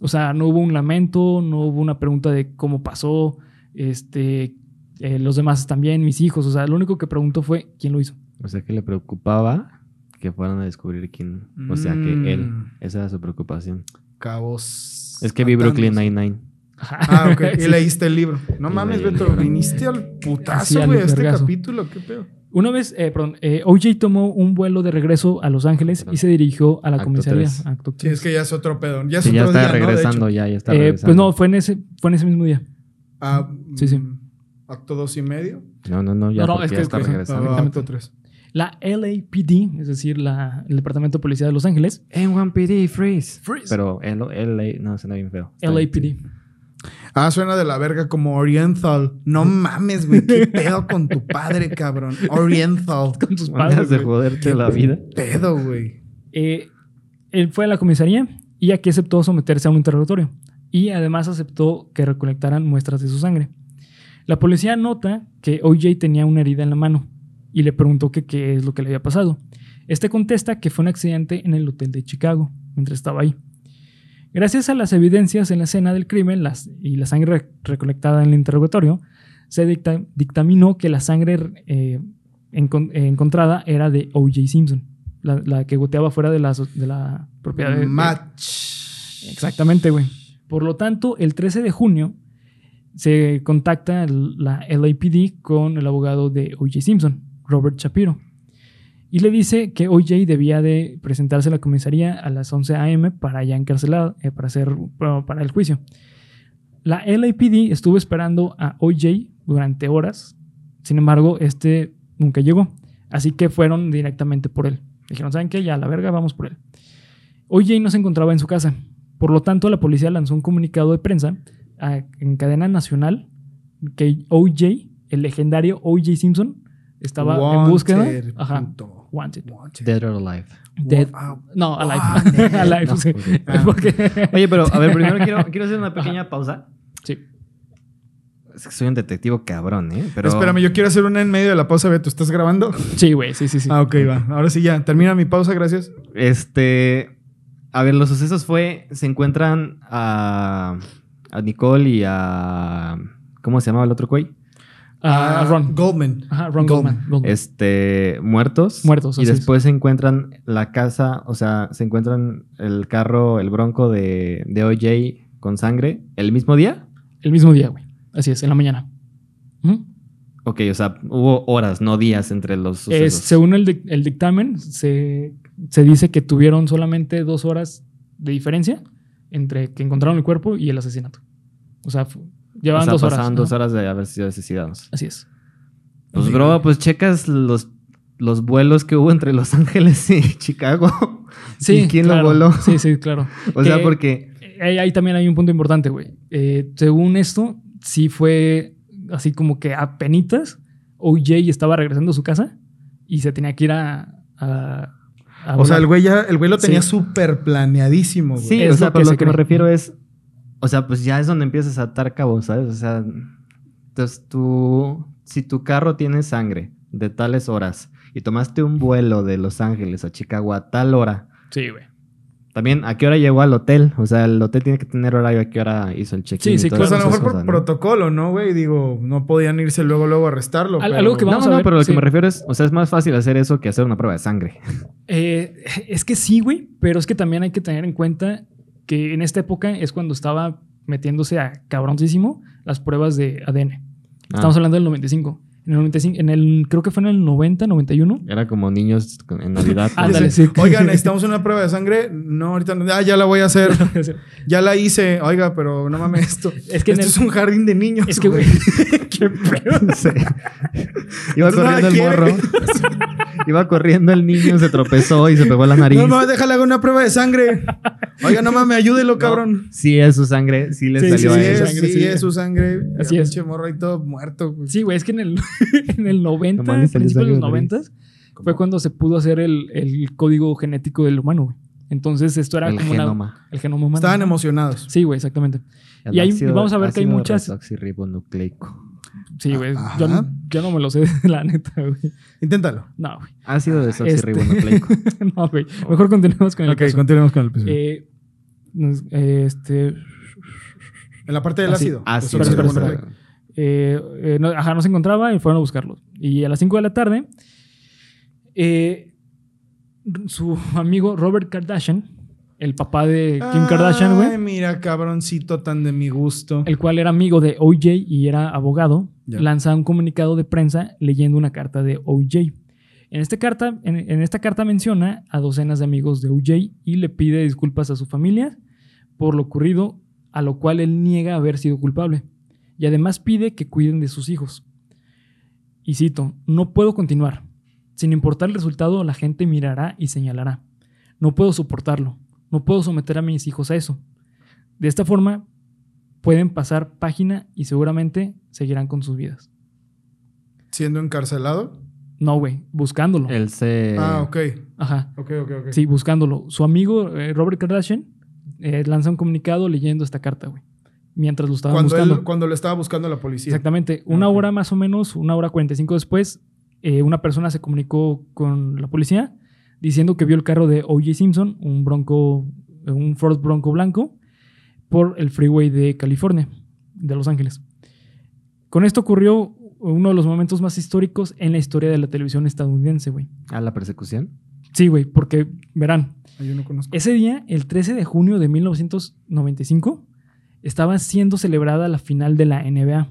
O sea, no hubo un lamento, no hubo una pregunta de cómo pasó, este, eh, los demás también, mis hijos. O sea, lo único que preguntó fue quién lo hizo. O sea que le preocupaba que fueran a descubrir quién. O sea que él. Mm. Esa era su preocupación. Cabos. Es que vi. Brooklyn Nine-Nine. Ah, ok. (laughs) Y leíste el libro. No Y mames, Beto. Viniste al putazo, güey, a este vergazo. capítulo. ¿Qué pedo? Una vez, eh, perdón, eh, OJ tomó un vuelo de regreso a Los Ángeles y se dirigió a la Acto comisaría. tres. Acto Sí, es que ya es otro pedo. Ya es Sí, ya otro está día, ¿no? Regresando, hecho. ya, ya está Eh, regresando. pues no, fue en, ese, fue en ese mismo día. Ah, Sí, sí. mm, Acto dos y medio. No, no, no, ya, No, no, es ya que- está pues, regresando. Ah, acto tres. La LAPD, es decir, la- el Departamento de Policía de Los Ángeles, N1PD, freeze. Freeze. Pero L, LA, no, suena bien feo. Está bien. LAPD. Ah, suena de la verga como Oriental. No mames, güey. ¿Qué pedo con tu padre, cabrón? (laughs) Oriental. con Maneras padres. de joderte la vida. (laughs) Pedo, güey. Eh, él fue a la comisaría y aquí aceptó someterse a un interrogatorio. Y además aceptó que recolectaran muestras de su sangre. La policía nota que OJ tenía una herida en la mano y le preguntó que qué es lo que le había pasado. Este contesta que fue un accidente en el hotel de Chicago mientras estaba ahí. Gracias a las evidencias en la escena del crimen las, y la sangre re- recolectada en el interrogatorio, se dicta- dictaminó que la sangre eh, encon- encontrada era de O.J. Simpson, la, la que goteaba fuera de la, de la propiedad de- de, Match. Exactamente, güey. Por lo tanto, el 13 de junio se contacta la LAPD con el abogado de O.J. Simpson, Robert Shapiro, y le dice que O.J. debía de presentarse a la comisaría a las 11 a.m. para ya encarcelar, eh, para, hacer, para el juicio. La LAPD estuvo esperando a O.J. durante horas, sin embargo, este nunca llegó, así que fueron directamente por él. Dijeron, ¿saben qué? Ya a la verga, vamos por él. OJ no se encontraba en su casa. Por lo tanto, la policía lanzó un comunicado de prensa a- en cadena nacional que OJ, el legendario OJ Simpson, estaba en Wanted, búsqueda. Ajá. Puto. Wanted. Wanted. Dead or alive. Dead. No, alive. (laughs) (laughs) Alive, No, sí. Ah. (laughs) Oye, pero a ver, primero quiero, quiero hacer una pequeña pausa. sí. Es que soy un detectivo cabrón, ¿eh? Pero... Espérame, yo quiero hacer una en medio de la pausa, Beto. ¿Estás grabando? Sí, güey, sí, sí, sí. Ah, ok, va. Ahora sí ya. Termina mi pausa, gracias. Este. A ver, los sucesos fue. Se encuentran a. A Nicole y a. ¿Cómo se llamaba el otro güey? A, a Ron. Goldman. Ajá, Ron Goldman. Este, muertos. Muertos, Y así es. después se encuentran la casa, o sea, se encuentran el carro, el bronco de, de OJ con sangre el mismo día. El mismo día, güey. Así es, en la mañana. Ujú. Ok, o sea, hubo horas, no días entre los Es- según el, el dictamen, se, se dice que tuvieron solamente dos horas de diferencia entre que encontraron el cuerpo y el asesinato. O sea, fu- O sea, dos horas. pasaban ¿no? dos horas de haber sido asesinados. Así es. Pues, Sí. bro, pues checas los, los vuelos que hubo entre Los Ángeles y (laughs) Chicago. Sí, ¿Y quién claro. lo voló? Sí, sí, claro. (laughs) O sea, Que- porque Ahí, ahí también hay un punto importante, güey. Eh, según esto, sí fue así como que a penitas, OJ estaba regresando a su casa y se tenía que ir a... O sea, el güey ya, el güey lo tenía Sí. súper planeadísimo, güey. Sí, Es o sea, lo pero que lo se que me refiero es, o sea, pues ya es donde empiezas a atar cabos, ¿sabes? O sea, entonces tú, si tu carro tiene sangre de tales horas y tomaste un vuelo de Los Ángeles a Chicago a tal hora, Sí, güey. también a qué hora llegó al hotel, o sea, el hotel tiene que tener horario a qué hora hizo el check-in. Sí, y sí, todas Pues a lo mejor por cosas, ¿no? protocolo, ¿no, güey? Digo, no podían irse luego, luego a arrestarlo. Al- pero- algo que No, Vamos a no, ver, pero lo sí. que me refiero es, o sea, es más fácil hacer eso que hacer una prueba de sangre. Eh, es que sí, güey, pero es que también hay que tener en cuenta que en esta época es cuando estaba metiéndose a cabroncísimo las pruebas de ADN. Estamos Ah, hablando del 95. En el 95, en el, creo que fue en el 90, 91. Era como niños en Navidad. (laughs) Ah, Ándale, sí. Oigan, necesitamos una prueba de sangre. No, ahorita no. Ah, ya la voy a hacer. (laughs) Ya la hice. Oiga, pero no mames esto. (laughs) Es que en esto el- es un jardín de niños. es que, güey, qué pedo. Sí. Iba corriendo el ¿quiere? morro. Iba corriendo el niño, se tropezó y se pegó la nariz. No mames, déjale hacer una prueba de sangre. Oiga, no mames, ayúdelo, No, cabrón. Sí, es su sangre, sí le Sí, salió Sí, a sí, él. es, sangre, sí, sí. es su sangre. Así El es. Pinche morro ahí todo muerto. güey. Sí, güey, es que en el, (laughs) en el 90, Nomás le salió principios de los sangre de 90, fue cuando se pudo hacer el, el código genético del humano, güey. Entonces, esto era El como una- genoma. el genoma humano. Estaban emocionados. Sí, güey, exactamente. El Y ahí ácido- vamos a ver que hay muchas-. Sí, güey. Ajá. Yo, no- yo no me lo sé, (laughs) la neta, güey. Inténtalo. No, güey. Ácido Este- desoxirribonucleico. (laughs) no, güey. Mejor continuemos con el Ok, caso. continuemos con el episodio. Eh, este... en la parte del ah, ácido. Ácido. Espera, espera, o sea, espera. eh, eh, no, ajá, no se encontraba y fueron a buscarlo. Y a las 5 de la tarde, eh, su amigo Robert Kardashian, el papá de Kim Kardashian, Ay, güey, mira, cabroncito tan de mi gusto. el cual era amigo de OJ y era abogado, lanza un comunicado de prensa leyendo una carta de OJ. En esta, carta, en, en esta carta menciona a docenas de amigos de OJ y le pide disculpas a su familia por lo ocurrido, a lo cual él niega haber sido culpable. Y además pide que cuiden de sus hijos. Y cito, no puedo continuar. Sin importar el resultado, la gente mirará y señalará. No puedo soportarlo. No puedo someter a mis hijos a eso. De esta forma, pueden pasar página y seguramente seguirán con sus vidas. Siendo encarcelado. No, güey, buscándolo. Él se. Ah, ok. Ajá. Ok, ok, ok. Sí, buscándolo. Su amigo eh, Robert Kardashian eh, lanza un comunicado leyendo esta carta, güey. Mientras lo estaban Cuando, buscando. él, cuando lo estaba buscando la policía. Exactamente. Una hora más o menos, una hora 45 después, eh, una persona se comunicó con la policía diciendo que vio el carro de O.J. Simpson, un bronco, un Ford Bronco blanco, por el freeway de California, de Los Ángeles. Con esto ocurrió uno de los momentos más históricos en la historia de la televisión estadounidense, güey. ¿A la persecución? Sí, güey, porque verán, Yo no conozco. ese día, el 13 de junio de 1995, estaba siendo celebrada la final de la NBA.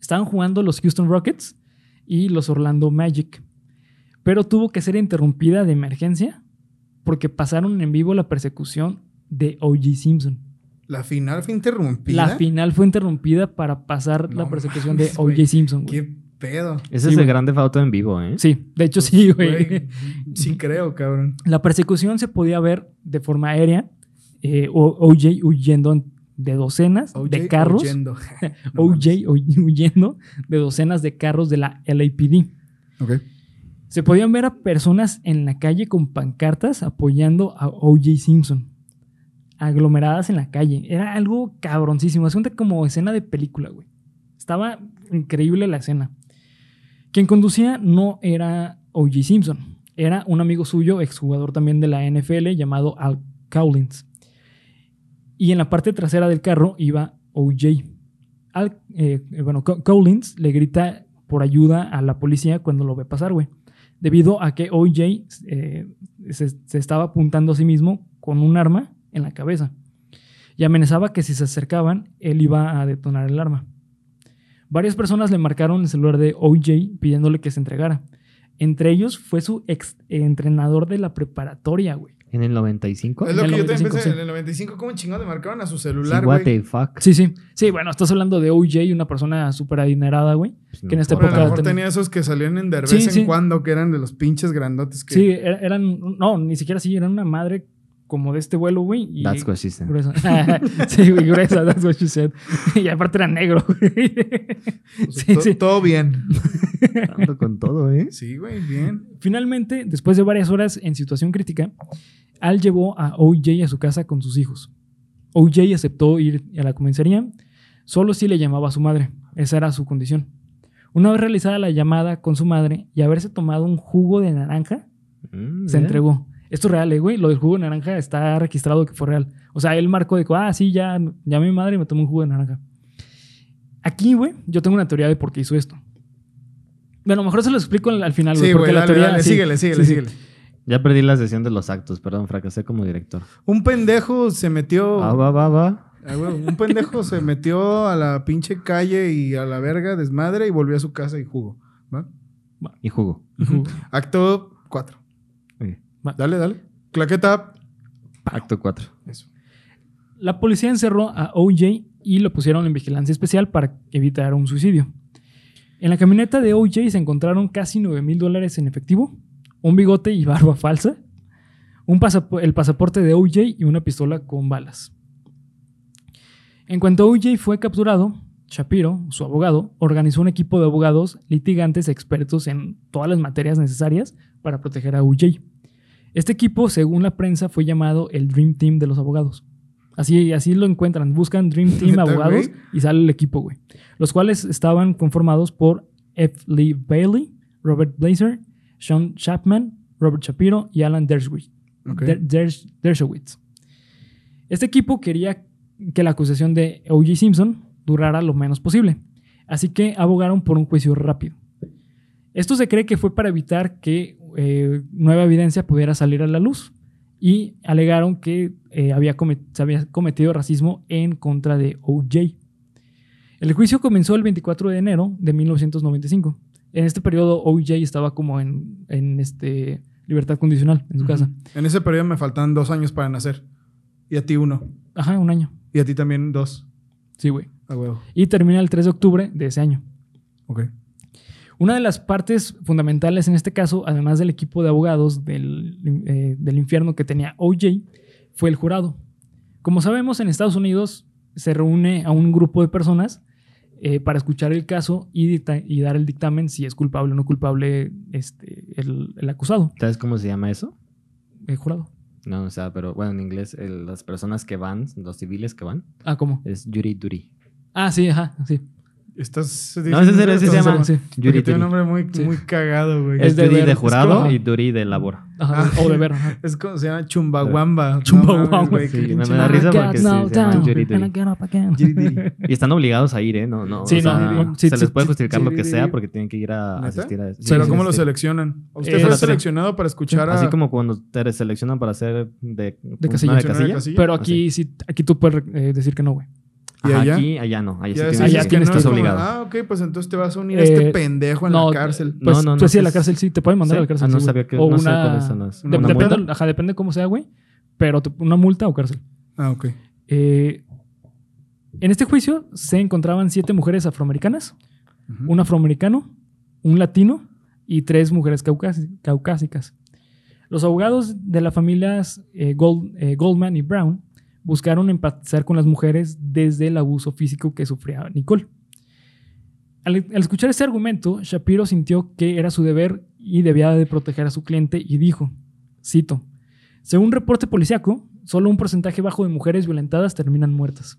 Estaban jugando los Houston Rockets y los Orlando Magic. Pero tuvo que ser interrumpida de emergencia porque pasaron en vivo la persecución de O.J. Simpson. La final fue interrumpida. La final fue interrumpida para pasar No la persecución de O.J. Simpson. güey. Qué pedo. Ese Sí, es güey. el grande foto en vivo, ¿eh? Sí, de hecho sí, güey. Güey, Sí creo, cabrón. La persecución se podía ver de forma aérea, eh, OJ huyendo de docenas OJ de carros, huyendo. (laughs) (laughs) No OJ huy- (laughs) huyendo de docenas de carros de la LAPD. Ok. Se podían ver a personas en la calle con pancartas apoyando a OJ Simpson, aglomeradas en la calle. Era algo cabroncísimo, es como escena de película, güey. Estaba increíble la escena. Quien conducía no era O.J. Simpson, era un amigo suyo, exjugador también de la NFL, llamado Al Cowlins. Y en la parte trasera del carro iba O.J. Al, eh, bueno, Co- Collins le grita por ayuda a la policía cuando lo ve pasar, güey. Debido a que OJ eh, se, se estaba apuntando a sí mismo con un arma en la cabeza. Y amenazaba que si se acercaban, él iba a detonar el arma. Varias personas le marcaron el celular de OJ pidiéndole que se entregara. Entre ellos fue su ex entrenador de la preparatoria, güey. ¿En el 95? Es lo En que el yo también 95, pensé. sí. En el 95, ¿cómo chingón le marcaban a su Sí, celular, what güey? the fuck. Sí, sí. Sí, bueno, estás hablando de OJ, una persona súper adinerada, güey. Pues que en esta Ahora, a lo época mejor tenía- tenía esos que salían en de vez Sí, en sí. cuando, que eran de los pinches grandotes que... Sí, era- eran, no, ni siquiera así, eran una madre como de este vuelo, güey. y That's what she said. gruesa. (laughs) sí, güey, gruesa, that's what she said. (laughs) Y aparte era negro, güey. Pues, sí, to- sí. Todo bien. (laughs) Ando con todo, ¿eh? Sí, güey, bien. Finalmente, después de varias horas en situación crítica, Al llevó a OJ a su casa con sus hijos. OJ aceptó ir a la comisaría, solo si le llamaba a su madre. Esa era su condición. Una vez realizada la llamada con su madre y haberse tomado un jugo de naranja, Mm, se entregó. Esto es real, eh, güey. Lo del jugo de naranja está registrado que fue real. O sea, él marcó de que, ah, sí, ya llamé a mi madre y me tomé un jugo de naranja. Aquí, güey, yo tengo una teoría de por qué hizo esto. Bueno, mejor se lo explico al, al final, güey. Sí, porque güey, la dale, teoría. dale, sí, síguele, síguele, sí, sí. síguele. Ya perdí la sesión de los actos, perdón, fracasé como director. Un pendejo se metió... Ah, va, va, va. Ah, güey, un pendejo se metió a la pinche calle y a la verga desmadre y volvió a su casa y jugó. ¿va? Y. Ujú. Acto 4. Dale, dale. Claqueta. Acto 4. Eso. La policía encerró a OJ y lo pusieron en vigilancia especial para evitar un suicidio. En la camioneta de OJ se encontraron casi 9 mil dólares en efectivo, un bigote y barba falsa, un el pasaporte de OJ y una pistola con balas. En cuanto OJ fue capturado, Shapiro, su abogado, organizó un equipo de abogados litigantes expertos en todas las materias necesarias para proteger a OJ. Este equipo, según la prensa, fue llamado el Dream Team de los abogados. Así, así lo encuentran. Buscan Dream (laughs) Team ¿Neta, abogados y sale el equipo, güey. Los cuales estaban conformados por F. Lee Bailey, Robert Blazer, Sean Chapman, Robert Shapiro y Alan Dershowitz. Der- Dershowitz. Este equipo quería que la acusación de O.J. Simpson durara lo menos posible, así que abogaron por un juicio rápido. Esto se cree que fue para evitar que eh, nueva evidencia pudiera salir a la luz y alegaron que eh, había se había cometido racismo en contra de O.J. El juicio comenzó el 24 de enero de 1995. En este periodo O.J. estaba como en, en este, libertad condicional en su casa. En ese periodo me faltan dos años para nacer. Y a ti uno. Ajá, un año. Y a ti también dos. Sí, güey. A huevo. Y termina el 3 de octubre de ese año. Ok. Una de las partes fundamentales en este caso, además del equipo de abogados del, eh, del infierno que tenía OJ, fue el jurado. Como sabemos, en Estados Unidos se reúne a un grupo de personas eh, para escuchar el caso y, dar el dictamen si es culpable o no culpable este, el, el acusado, ¿Sabes cómo se llama eso? el jurado. No, o sea, pero bueno, en inglés, el- las personas que van, los civiles que van, Ah, ¿cómo? es jury duty. Ah, sí, ajá, sí. Estás. No, ese ese se llama sí. Jury tiene un nombre muy, Sí. muy cagado, güey. Es Es de jurado como- y duty de labor. Ajá, Ah. o de ver. ajá. Es como se llama Chumbawamba. (laughs) Chumbawamba, No güey, sí, me- da risa porque sí, se llama. Y están obligados a ir, ¿eh? No, no. Sí, o sea, no, sí, se sí, les puede sí, justificar lo que sí. sea porque tienen que ir a asistir a eso. Pero ¿cómo lo seleccionan? ¿Usted está la- seleccionado para escuchar a. Así como cuando te seleccionan para hacer de, De casilla. Pero aquí sí, aquí tú puedes eh, decir que no, güey. ¿Y Ajá, allá? Aquí, allá no. Allá sí tienes sí, allá es tienes no es estás obligado. Ah, ok, pues entonces te vas a unir a este Eh, pendejo en no, la cárcel. Pues, No, no, no, pues sí, a la es- cárcel sí, te pueden mandar ¿Sí? a la cárcel. Ah, no sí, sabía que- O no sé una, las- de- ¿una depende, multa? ajá, depende cómo sea, güey. Pero te- una multa o cárcel. Ah, ok. Eh, en este juicio se encontraban siete mujeres afroamericanas, un afroamericano, un latino y tres mujeres caucásicas. Los abogados de las familias eh, Gold- eh, Goldman y Brown buscaron empatizar con las mujeres desde el abuso físico que sufría Nicole. Al, al escuchar este argumento, Shapiro sintió que era su deber y debía de proteger a su cliente y dijo, cito, según un reporte policíaco, solo un porcentaje bajo de mujeres violentadas terminan muertas.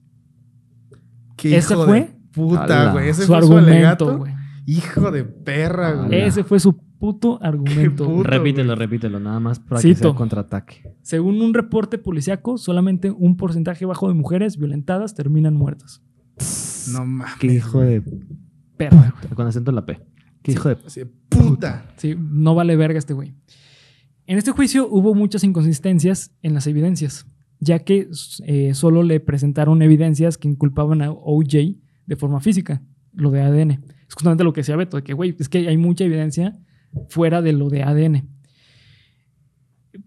¿Qué Ese hijo fue de puta, güey. Ese su fue su argumento, alegato. güey. Hijo de perra, güey. Ese fue su puto argumento. puto. Repítelo, repítelo, nada más para Cito. que sea contraataque. Según un reporte policíaco, solamente un porcentaje bajo de mujeres violentadas terminan muertas. No mames. Qué hijo de... Perra, güey. Con acento en la P. Qué hijo de... De puta. Sí, no vale verga este güey. En este juicio hubo muchas inconsistencias en las evidencias, ya que eh, solo le presentaron evidencias que inculpaban a OJ de forma física, lo de ADN. Es justamente lo que decía Beto, de que, güey, es que hay mucha evidencia fuera de lo de ADN.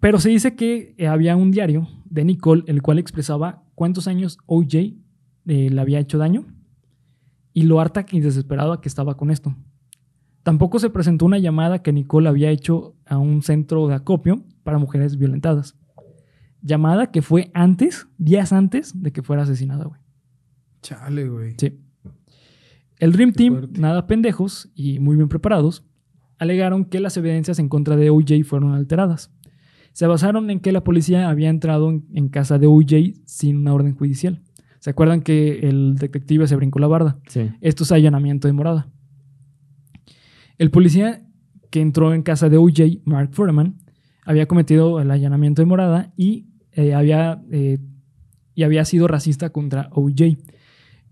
Pero se dice que eh, había un diario de Nicole, el cual expresaba cuántos años OJ eh, le había hecho daño y lo harta y desesperado que estaba con esto. Tampoco se presentó una llamada que Nicole había hecho a un centro de acopio para mujeres violentadas. Llamada que fue antes, días antes de que fuera asesinada, güey. Chale, güey. Sí. El Dream Qué Team, fuerte. nada pendejos y muy bien preparados, alegaron que las evidencias en contra de OJ fueron alteradas. Se basaron en que la policía había entrado en, en casa de OJ sin una orden judicial. ¿Se acuerdan que el detective se brincó la barda? Sí. Esto es allanamiento de morada. El policía que entró en casa de OJ, Mark Furman, había cometido el allanamiento de morada y, eh, había, eh, y había sido racista contra OJ.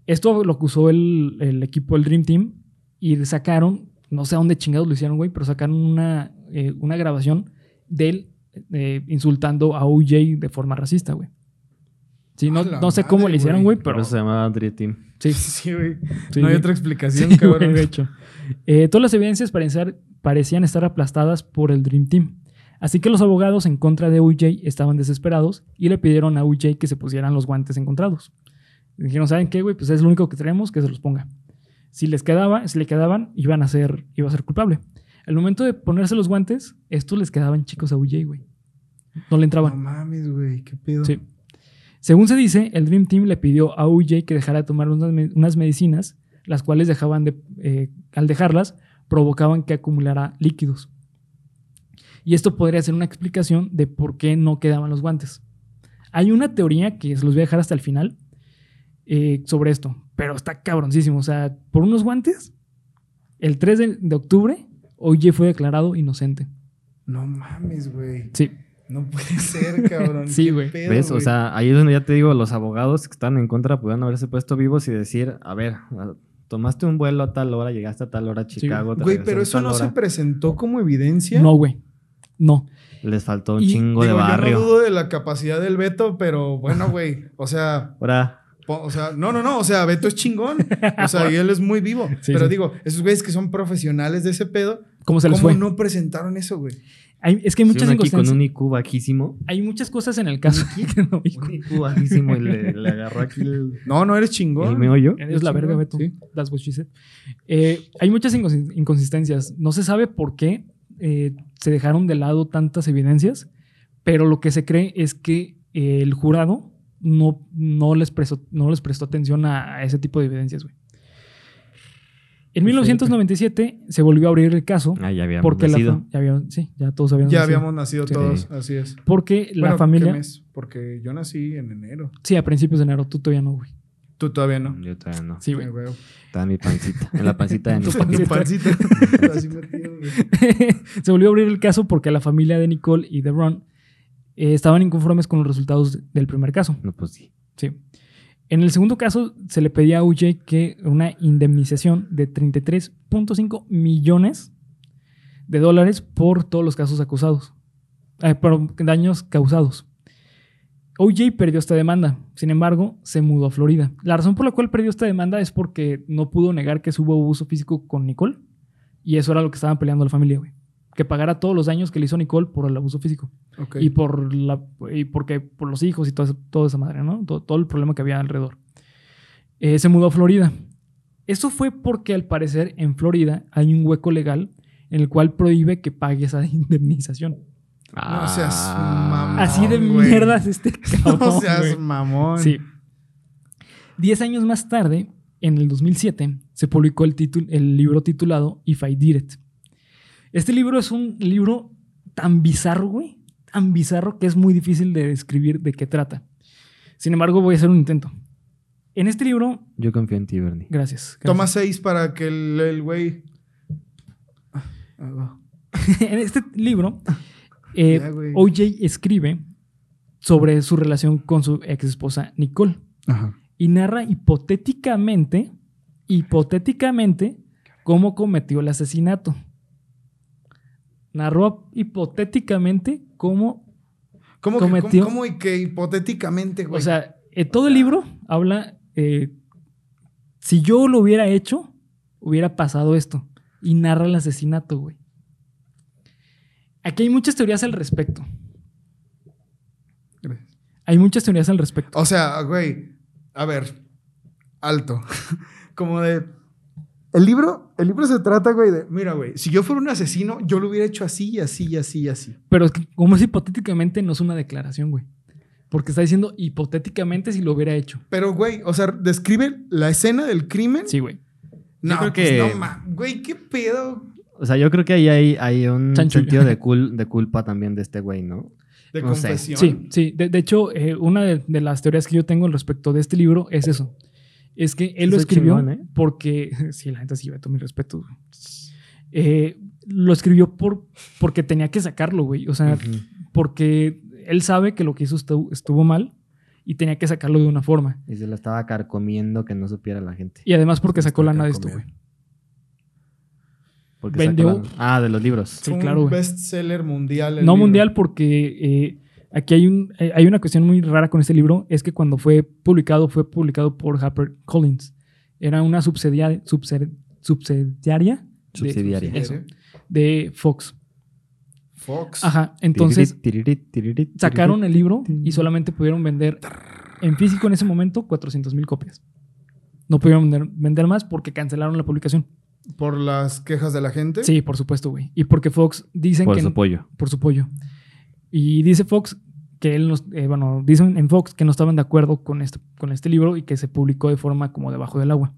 Esto lo acusó el, el equipo del Dream Team y sacaron, no sé a dónde chingados lo hicieron, güey, pero sacaron una, eh, una grabación de él eh, insultando a OJ de forma racista, güey. Sí, no, no sé cómo le hicieron, güey. pero... eso se llamaba Dream Team. Sí, (laughs) Sí, güey. sí, no hay otra explicación, Sí, cabrón. de hecho. Eh, todas las evidencias parecían, parecían estar aplastadas por el Dream Team. Así que los abogados en contra de UJ estaban desesperados y le pidieron a UJ que se pusieran los guantes encontrados. Dijeron, ¿saben qué, güey? Pues es lo único que tenemos, que se los ponga. Si les quedaba, si le quedaban, iban a ser, iba a ser culpable. Al momento de ponerse los guantes, estos les quedaban chicos a UJ, güey. No le entraban. No mames, güey. ¿Qué pedo? Sí. Según se dice, el Dream Team le pidió a UJ que dejara de tomar unas, me- unas medicinas, las cuales dejaban de, eh, al dejarlas provocaban que acumulara líquidos. Y esto podría ser una explicación de por qué no quedaban los guantes. Hay una teoría que se los voy a dejar hasta el final eh, sobre esto, pero está cabroncísimo. O sea, por unos guantes, el 3 de, de octubre, OJ fue declarado inocente. No mames, güey. Sí, No puede ser, (laughs) cabrón. Sí, ¿Qué güey. ¿Ves? O sea, ahí es donde ya te digo, los abogados que están en contra pudieron haberse puesto vivos y decir, a ver, tomaste un vuelo a tal hora, llegaste a tal hora a Chicago. Güey, pero eso no se hora". presentó como evidencia. no, güey. No. Les faltó un Y- chingo Digo, de yo barrio. no dudo de la capacidad del Beto, pero bueno, güey. O sea, Ahora, o sea, no, no, no. O sea, Beto es chingón. O sea, y él es muy vivo. (laughs) Sí, pero sí. digo, esos güeyes que son profesionales de ese pedo, ¿Cómo se les ¿cómo fue? no presentaron eso, güey? Hay- es que hay muchas uno aquí con inconsistencias. un IQ bajísimo, Hay muchas cosas en el caso. que no, hijo. un IQ bajísimo y le, le agarró aquí el, No, no eres chingón. el meollo. Eres la verga, Beto. Sí. That's what she said. Eh, hay muchas incons- inconsistencias. No se sabe por qué eh, se dejaron de lado tantas evidencias, pero lo que se cree es que eh, el jurado no, no, les prestó, no les prestó atención a, a ese tipo de evidencias, güey. En 1997 se volvió a abrir el caso Ah, ya habíamos porque nacido. ya había- sí, ya todos habían Ya nacido. habíamos nacido Sí. todos, así es. Porque la Bueno, ¿qué familia... mes? Porque yo nací en enero. Sí, a principios de enero. Tú todavía no, güey. Tú todavía no. Yo todavía no. Sí, güey. Está en mi pancita. En la pancita de mi (laughs) En pancita. pancita. (laughs) Así metido, güey. (laughs) se volvió a abrir el caso porque la familia de Nicole y de Ron eh, estaban inconformes con los resultados del primer caso. No, pues sí. Sí. En el segundo caso se le pedía a UJ que una indemnización de 33.5 millones de dólares por todos los casos acusados, eh, por daños causados. OJ perdió esta demanda, sin embargo, se mudó a Florida. La razón por la cual perdió esta demanda es porque no pudo negar que hubo abuso físico con Nicole, y eso era lo que estaban peleando la familia, güey. Que pagara todos los daños que le hizo Nicole por el abuso físico y por la y porque por los hijos y todo, eso- toda esa madre, ¿no? Todo, todo el problema que había alrededor. Eh, se mudó a Florida. Eso fue porque al parecer en Florida hay un hueco legal en el cual prohíbe que pague esa (laughs) indemnización. No seas Ah. mamón. Así de güey. mierda es este (laughs) cabrón. No seas mamón. Sí. Diez años más tarde, en el 2007, se publicó el, el libro titulado If I Did It. Este libro es un libro tan bizarro, güey, tan bizarro que es muy difícil de describir de qué trata. Sin embargo, voy a hacer un intento. En este libro, Yo confío en ti, Bernie. gracias. gracias. Toma seis para que el el güey. (laughs) En este libro, eh. OJ escribe sobre su relación con su ex esposa Nicole. Ajá. y narra hipotéticamente hipotéticamente cómo cometió el asesinato. Narró hipotéticamente cómo, ¿Cómo, que, Cometió- cómo- cómo y que hipotéticamente, güey? o sea, eh, todo el libro habla, eh, si yo lo hubiera hecho, hubiera pasado esto. Y narra el asesinato, güey. Aquí hay muchas teorías al respecto. Hay muchas teorías al respecto. O sea, güey, a ver, alto. (laughs) Como de. El libro, el libro se trata, güey, de. Mira, güey, si yo fuera un asesino, yo lo hubiera hecho así, y así, y así, y así. Pero es que como es hipotéticamente, no es una declaración, güey. Porque está diciendo hipotéticamente si lo hubiera hecho. Pero, güey, o sea, describe la escena del crimen. Sí, güey. No, Yo creo pues que- no, ma- güey, qué pedo. O sea, yo creo que ahí hay, hay un Chanchullo. sentido de, cul- de culpa también de este güey, ¿no? De No sé. confesión. Sí, sí. De, de hecho, eh, una de, de las teorías que yo tengo al respecto de este libro es eso. Es que él lo escribió chingón, ¿eh? porque... (laughs) Sí, la gente sí, todo mi respeto. güey. (laughs) Eh, lo escribió por, porque tenía que sacarlo, güey. O sea, porque él sabe que lo que hizo estuvo, estuvo mal y tenía que sacarlo de una forma. Y se lo estaba carcomiendo que no supiera la gente. Y además porque sacó lana de esto, güey. Porque Vendió- sacó la- Ah, de los libros. Sí, un claro, güey. bestseller mundial. el No libro. mundial porque eh, aquí hay, un, eh, hay una cuestión muy rara con este libro, es que cuando fue publicado, fue publicado por Harper Collins. Era una subsidiaria, subsidiaria de- Subsidiaria. eso, de Fox. Fox. Ajá, entonces sacaron el libro y solamente pudieron vender en físico en ese momento 400 mil copias. No pudieron vender, vender más porque cancelaron la publicación. Por las quejas de la gente. Sí, por supuesto, güey. Y porque Fox dicen Por que... su apoyo. por su pollo. Y dice Fox que él nos, eh, bueno, dicen en Fox que no estaban de acuerdo con este, con este libro y que se publicó de forma como debajo del agua.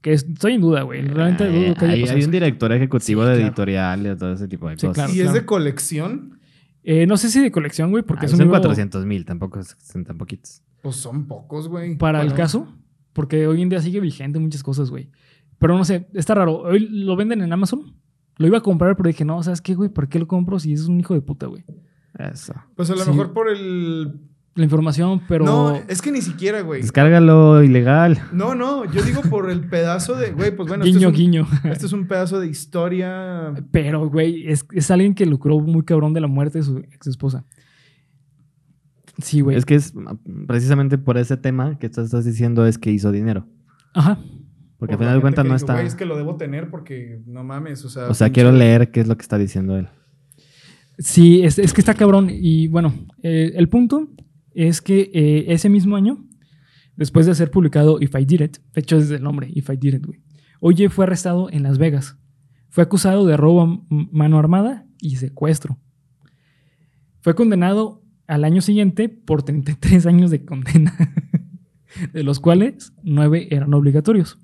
Que es- estoy en duda, güey. Realmente Ay, dudo que haya hay, hay un director ejecutivo Sí, de claro. editoriales, todo ese tipo de Sí, cosas. claro. Y es de colección. Eh, no sé si de colección, güey, porque Ah, es un son libro 400 mil, tampoco son tan poquitos. Pues son pocos, güey. para el caso, porque hoy en día sigue vigente muchas cosas, güey. Pero no sé, está raro. Hoy lo venden en Amazon. Lo iba a comprar, pero dije, no, ¿sabes qué, güey? ¿Por qué lo compro si es un hijo de puta, güey? Eso. Pues a lo Sí. mejor por el. La información, pero... No, es que ni siquiera, güey. Descárgalo ilegal. No, no, yo digo por el pedazo de. Güey, pues bueno, esto guiño, es, un, guiño. este es un pedazo de historia. Pero, güey, es, es alguien que lucró muy cabrón de la muerte de su ex esposa. Sí, güey. Es que es precisamente por ese tema que tú estás diciendo es que hizo dinero. Ajá. Porque por al final de cuentas no está. Güey, es que lo debo tener porque no mames, o sea. O sea, pinche- quiero leer qué es lo que está diciendo él. Sí, es, es que está cabrón. Y bueno, eh, el punto es que eh, ese mismo año, después de ser publicado If I Did It, de hecho es el nombre, If I Did It, güey. Oye fue arrestado en Las Vegas. Fue acusado de robo a mano armada y secuestro. Fue condenado al año siguiente por 33 años de condena, (laughs) de los cuales 9 eran obligatorios.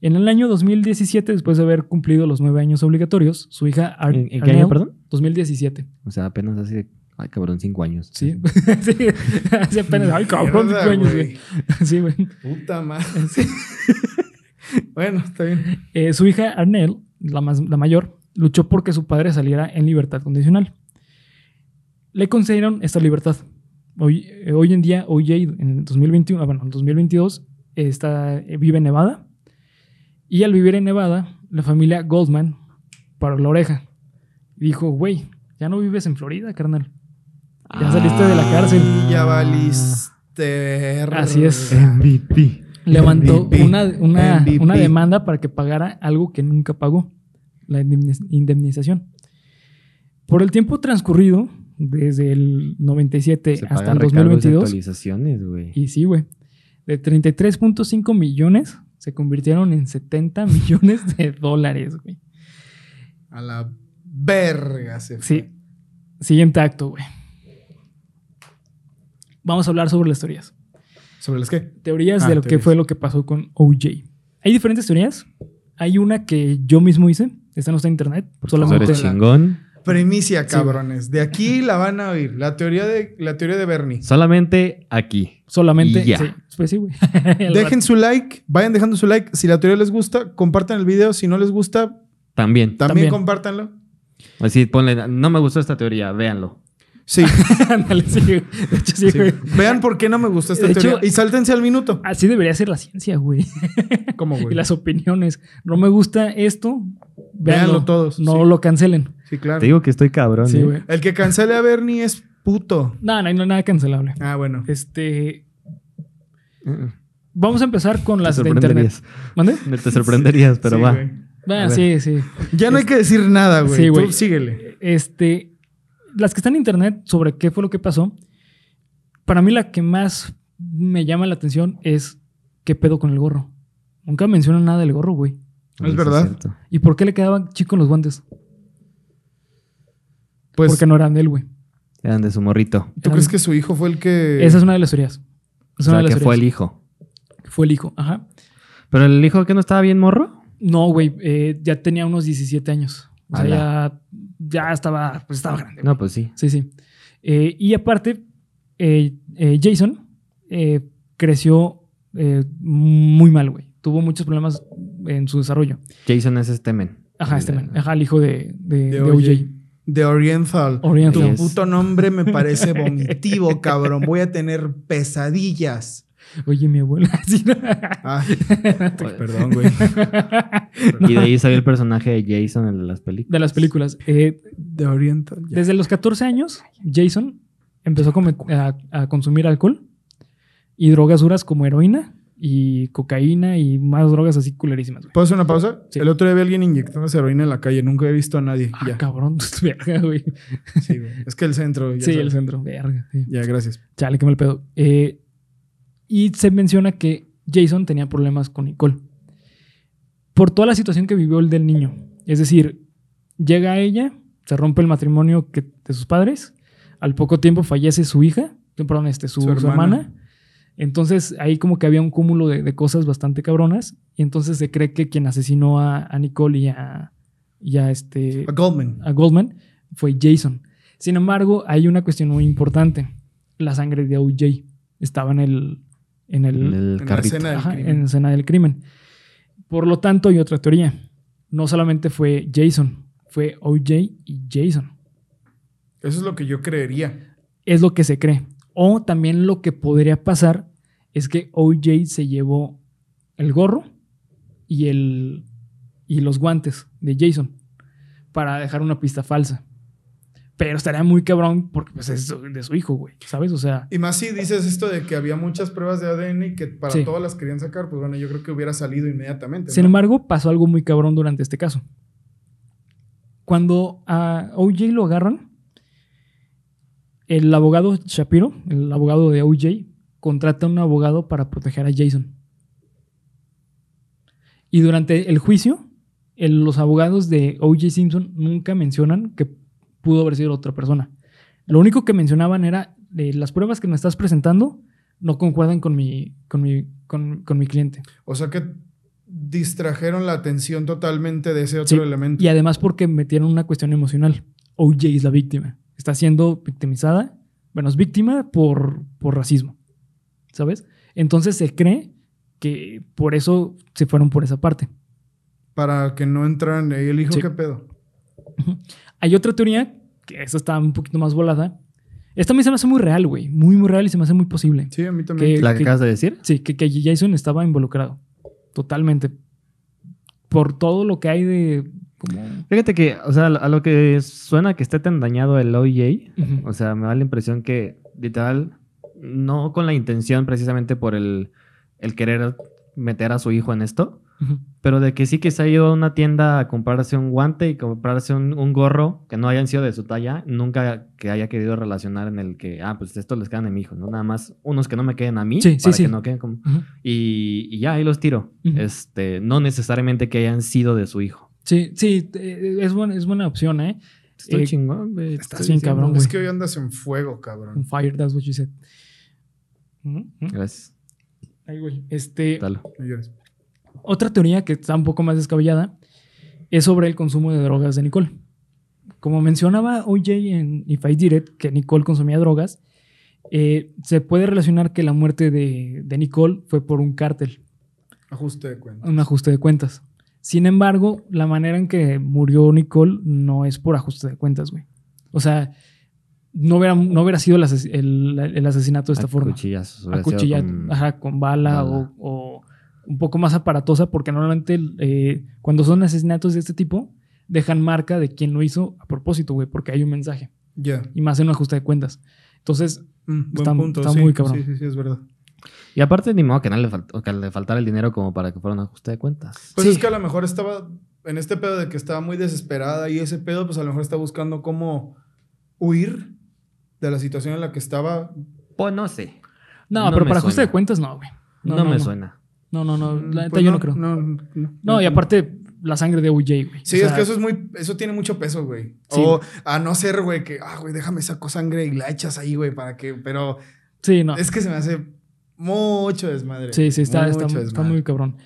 En el año 2017, después de haber cumplido los 9 años obligatorios, su hija Ar- ¿En, en qué año, perdón? 2017. O sea, apenas hace. Ay, cabrón, cinco años. Sí. sí. (laughs) Hace apenas. Ay, cabrón, cinco años, güey. Sí, güey. Puta madre. (laughs) bueno, está bien. Eh, su hija Arnell, la, más, la mayor, luchó porque su padre saliera en libertad condicional. Le concedieron esta libertad. Hoy, eh, hoy en día, OJ, en el 2021, ah, bueno, en el 2022, está, eh, vive en Nevada. Y al vivir en Nevada, la familia Goldman paró la oreja. Dijo, güey, ya no vives en Florida, carnal. Ya saliste de la cárcel. Y ya valiste. Así es. MVP. levantó MVP. una, una, MVP. una demanda para que pagara algo que nunca pagó, la indemniz- indemnización. Por el tiempo transcurrido, desde el 97 Se hasta pagan el recargos y 2022, actualizaciones, güey. y sí, güey, de 33.5 millones se convirtieron en 70 millones de dólares, güey. A la verga se fue. Sí. Siguiente acto, güey. Vamos a hablar sobre las teorías. ¿Sobre las qué? teorías Ah, de lo que fue lo que pasó con OJ. Hay diferentes teorías. Hay una que yo mismo hice. Esta no está en internet. Tú Solamente eres la- chingón. Primicia, Sí, cabrones. de aquí la van a oír. La teoría de, la teoría de Bernie. Solamente aquí. solamente. Y ya. Sí, pues sí, güey. (laughs) Dejen su like, vayan dejando su like. Si la teoría les gusta, compartan el video. Si no les gusta, También. también, También. compártanlo. Así ponle, no me gustó esta teoría, véanlo. Sí. (laughs) Ándale, sí, güey. (laughs) De hecho, sí, sí. güey. Vean por qué no me gusta esta De hecho- teoría. y sáltense al minuto. Así debería ser la ciencia, güey. (laughs) ¿Cómo, Y güey? las opiniones. No me gusta esto. Véanlo, Véanlo todos, No sí. lo cancelen. Sí, claro. Te digo que estoy cabrón. Sí, ¿eh? güey. El que cancele a Bernie es puto. No, no hay nada cancelable. Ah, bueno. Este. Vamos a empezar con las de internet. ¿Mande? Te sorprenderías, pero Sí, va. güey. Bueno, sí, sí. Ya no hay que decir nada, güey. Sí, Tú güey. síguele. Este. Las que están en internet sobre qué fue lo que pasó. Para mí, la que más me llama la atención es qué pedo con el gorro. Nunca mencionan nada del gorro, güey. Es verdad. ¿Y por qué le quedaban chicos los guantes? Pues, Porque no eran de él, güey. Eran de su morrito. ¿tú crees que su hijo fue el que. Esa es una de las teorías. Es O una sea, de las que fue el hijo. Fue el hijo, ajá. Pero el hijo que no estaba bien morro. No, güey, eh, ya tenía unos 17 años. O sea, ya, ya estaba, pues estaba grande. No, pues sí. Sí, sí. Eh, y aparte, eh, eh, Jason eh, creció eh, muy mal, güey. Tuvo muchos problemas en su desarrollo. Jason es este men. Ajá, este man. Ajá, el hijo de, de, De de OJ. OJ. De Oriental. Oriental. Tu Yes. puto nombre me parece (laughs) vomitivo, cabrón. Voy a tener pesadillas. Oye, mi abuela. (laughs) Sí, ¿no? Ay, (laughs) perdón, güey. Y de ahí salió el personaje de Jason, el de las películas. de las películas. Eh, De Oriental. ya. Desde los 14 años, Jason empezó a, a- a consumir alcohol y drogas duras como heroína y cocaína y más drogas así culerísimas, güey. ¿Puedo hacer una pausa? Sí. El otro día vi a alguien inyectándose heroína en la calle. Nunca he visto a nadie. Ah, ya. cabrón, (laughs) verga, güey. Sí, güey. Es que el centro. ya Sí, sabes. el centro, verga. sí. Ya, gracias. Chale, qué mal pedo. Eh, y se menciona que Jason tenía problemas con Nicole. Por toda la situación que vivió el del niño. Es decir, llega a ella, se rompe el matrimonio que- de sus padres, al poco tiempo fallece su hija, eh, perdón, este, su, Su su hermana. hermana. Entonces ahí como que había un cúmulo de, de cosas bastante cabronas. Y entonces se cree que quien asesinó a, a Nicole y a, y a este A Goldman. a Goldman fue Jason. Sin embargo, hay una cuestión muy importante. La sangre de OJ estaba en el, en el, En el la escena del ajá, crimen. en escena del crimen. Por lo tanto, hay otra teoría. No solamente fue Jason, fue OJ y Jason. Eso es lo que yo creería. Es lo que se cree. O también lo que podría pasar es que OJ se llevó el gorro y, el, y los guantes de Jason para dejar una pista falsa. Pero estaría muy cabrón porque pues, es de su hijo, güey. ¿Sabes? O sea, Y más si dices esto de que había muchas pruebas de ADN y que para Sí. todas las querían sacar, pues bueno, yo creo que hubiera salido inmediatamente. sin ¿no? embargo, pasó algo muy cabrón durante este caso. Cuando a OJ lo agarran, el abogado Shapiro, el abogado de OJ, contrata a un abogado para proteger a Jason. Y durante el juicio, el- los abogados de OJ Simpson nunca mencionan que pudo haber sido otra persona. Lo único que mencionaban era eh, las pruebas que me estás presentando no concuerdan con mi, con mi, con, con mi cliente. O sea que distrajeron la atención totalmente de ese otro Sí, elemento. Y además porque metieron una cuestión emocional. OJ es la víctima. Está siendo victimizada. Bueno, es víctima por, por racismo. ¿Sabes? Entonces se cree que por eso se fueron por esa parte. Para que no entraran ahí el hijo, Sí. ¿qué pedo? Hay otra teoría, que esa está un poquito más volada. Esta a mí se me hace muy real, güey. Muy, muy real y se me hace muy posible. Sí, a mí también. Que- ¿La que acabas de decir? Sí, que, que Jason estaba involucrado. Totalmente. Por todo lo que hay de... Como... Fíjate que, o sea, a lo que suena que esté tan dañado el OJ, Ujú. o sea, me da la impresión que, literal, no con la intención precisamente por el, el querer meter a su hijo en esto, Pero de que sí que se ha ido a una tienda a comprarse un guante y comprarse un, un gorro que no hayan sido de su talla, nunca que haya querido relacionar en el que, ah, pues estos les quedan a mi hijo, ¿no? Nada más unos que no me queden a mí, Sí, para sí. que no queden como... Y, y ya, ahí los tiro. Este, no necesariamente que hayan sido de su hijo. Sí, sí, es buena, es buena opción, ¿eh? Estoy Eh, chingón, güey. estás bien diciendo. cabrón, es que hoy andas en fuego, cabrón. On fire, that's what you said. Ujú, ujú. Gracias. Ay, güey. Este, Dalo. Otra teoría que está un poco más descabellada es sobre el consumo de drogas de Nicole. Como mencionaba OJ en If I Did It, que Nicole consumía drogas, eh, se puede relacionar que la muerte de, de Nicole fue por un cártel, Ajuste de cuenta. un ajuste de cuentas. Sin embargo, la manera en que murió Nicole no es por ajuste de cuentas, güey. O sea, no hubiera, no hubiera sido el, ases- el- el asesinato de esta A forma. cuchillazos, A hubiera sido cuchillar, con- ajá, con bala, bala. O, o un poco más aparatosa, porque normalmente eh, cuando son asesinatos de este tipo, dejan marca de quién lo hizo a propósito, güey, porque hay un mensaje. Ya. Y más en un ajuste de cuentas. Entonces, Mm, buen Está- punto. está sí, muy cabrón. Sí, sí, sí, es verdad. Y aparte, ni modo que, no le, falt- que le faltara el dinero como para que fuera un ajuste de cuentas. Pues Sí. es que a lo mejor estaba en este pedo de que estaba muy desesperada y ese pedo, pues a lo mejor está buscando cómo huir de la situación en la que estaba. Pues no sé. no, No pero para ajuste de cuentas, no, güey. No, me suena. No, no, no. La neta, Pues yo no, creo. No, No, no, y aparte, la sangre de OJ, güey. Sí, O es que eso es muy, eso tiene mucho peso, güey. Sí. O a no ser, güey, que, ah, güey, déjame saco sangre y la echas ahí, güey, para que, pero Sí, no. es que se me hace mucho desmadre. Sí, sí, está, está, está muy cabrón.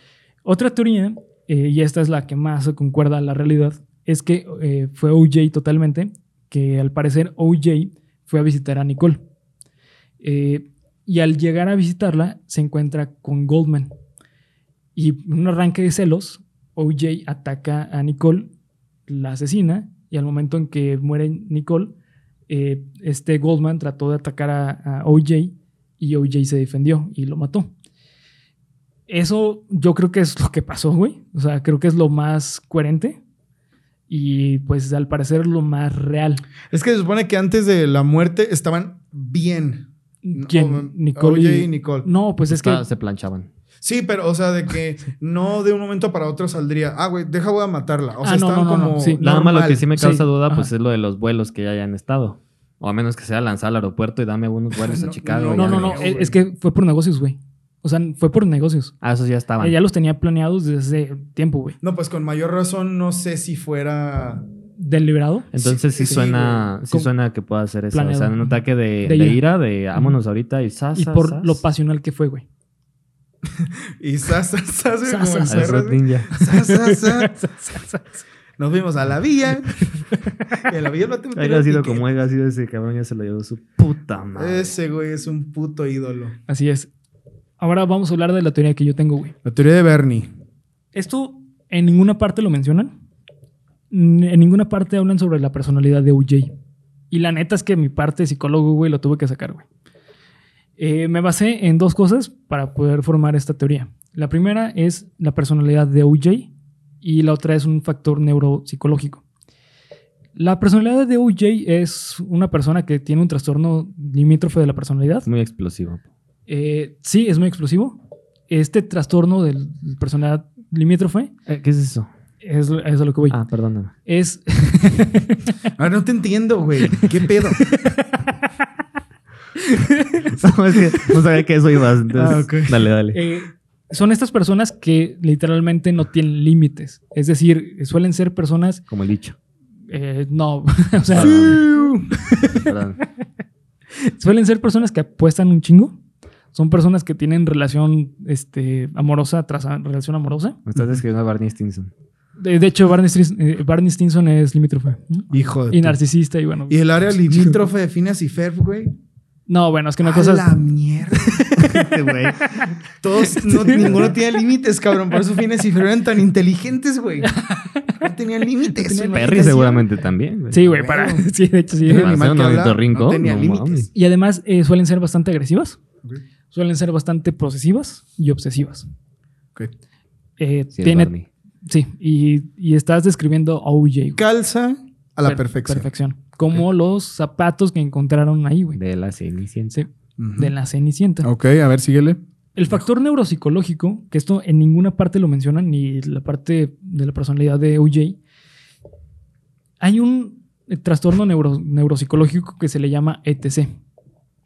Otra teoría, eh, y esta es la que más se concuerda a la realidad, es que eh, fue OJ totalmente, que al parecer OJ fue a visitar a Nicole. Eh, y al llegar a visitarla, se encuentra con Goldman. Y en un arranque de celos, OJ ataca a Nicole, la asesina, y al momento en que muere Nicole, eh, este Goldman trató de atacar a, a OJ y OJ se defendió y lo mató. Eso yo creo que es lo que pasó, güey. O sea, creo que es lo más coherente y pues al parecer lo más real. Es que se supone que antes de la muerte estaban bien. ¿Quién? O- Nicole OJ y... Nicole. No, pues es que... Ah, se planchaban. Sí, pero, o sea, de que (laughs) no de un momento para otro saldría, ah, güey, deja, voy a matarla. O sea, Ah, no, estaban no, no, no, como. sí. Nada más lo que sí me causa Sí, duda, pues ajá. es lo de los vuelos que ya hayan estado. O a menos que sea lanzar al aeropuerto y dame unos vuelos a (laughs) No, Chicago. No, ya no, no. Es, güey. es que fue por negocios, güey. O sea, fue por negocios. Ah, esos ya estaban. Ella los tenía planeados desde hace tiempo, güey. No, pues con mayor razón no sé si fuera. Deliberado. Entonces sí, Sí, suena, sí Con- suena que pueda hacer eso. O sea, un ataque de, De de ira. de vámonos ahorita y sas, Y por sas. lo pasional que fue, güey. (laughs) Y sas, sas, sas, güey, Sas, como el sas. Ninja. (laughs) Sas. (laughs) Nos fuimos a la villa. y en la villa vato me Haya tiró sido como haya sido ese cabrón, ya se lo llevó su puta madre. Ese güey es un puto ídolo. Así es. Ahora vamos a hablar de la teoría que yo tengo, güey. La teoría de Bernie. Esto en ninguna parte lo mencionan. En ninguna parte hablan sobre la personalidad de OJ. Y la neta es que mi parte psicólogo, güey, lo tuve que sacar, güey. Eh, me basé en dos cosas para poder formar esta teoría. La primera es la personalidad de OJ y la otra es un factor neuropsicológico. La personalidad de OJ es una persona que tiene un trastorno limítrofe de la personalidad. Muy explosivo. Eh, sí, es muy explosivo. Este trastorno de personalidad limítrofe Eh, ¿Qué es eso? Es, es a lo que voy. Ah, perdóname. Es. (laughs) Ah, no te entiendo, güey. ¿Qué pedo? (laughs) no, es que no sabía que eso ibas. Entonces, Ah. Dale, dale. eh, son estas personas que literalmente no tienen límites. Es decir, suelen ser personas. Como el dicho. eh, no, (laughs) o sea, Perdón. suelen ser personas que apuestan un chingo. Son personas que tienen relación este, amorosa tras relación amorosa. Me estás describiendo a Barney Stinson. De, de hecho, Barney, eh, Barney Stinson es limítrofe. ¿no? Hijo de. Y narcisista y bueno. Y el área limítrofe de Phineas y Ferb, güey. No, bueno, es que una A cosa. la mierda. (laughs) Güey. Todos, no, ninguno tiene límites, cabrón. Por eso Phineas y Ferb eran tan inteligentes, güey. No tenían límites. Perry seguramente también. güey. Sí, güey, para. Sí, de hecho, sí. Animal que habla, no tenía no límites. Y además eh, suelen ser bastante agresivas, suelen ser bastante posesivas y obsesivas. Ok. Eh, Sí, tiene, Barney. Sí, y, y estás describiendo a OJ. Calza a la Per- perfección. Perfección. Como los zapatos que encontraron ahí, güey. De la Cenicienta. Sí, de la Cenicienta. Ok, a ver, síguele. El factor neuropsicológico, que esto en ninguna parte lo mencionan, ni la parte de la personalidad de OJ, hay un trastorno neuro- neuropsicológico que se le llama ETC.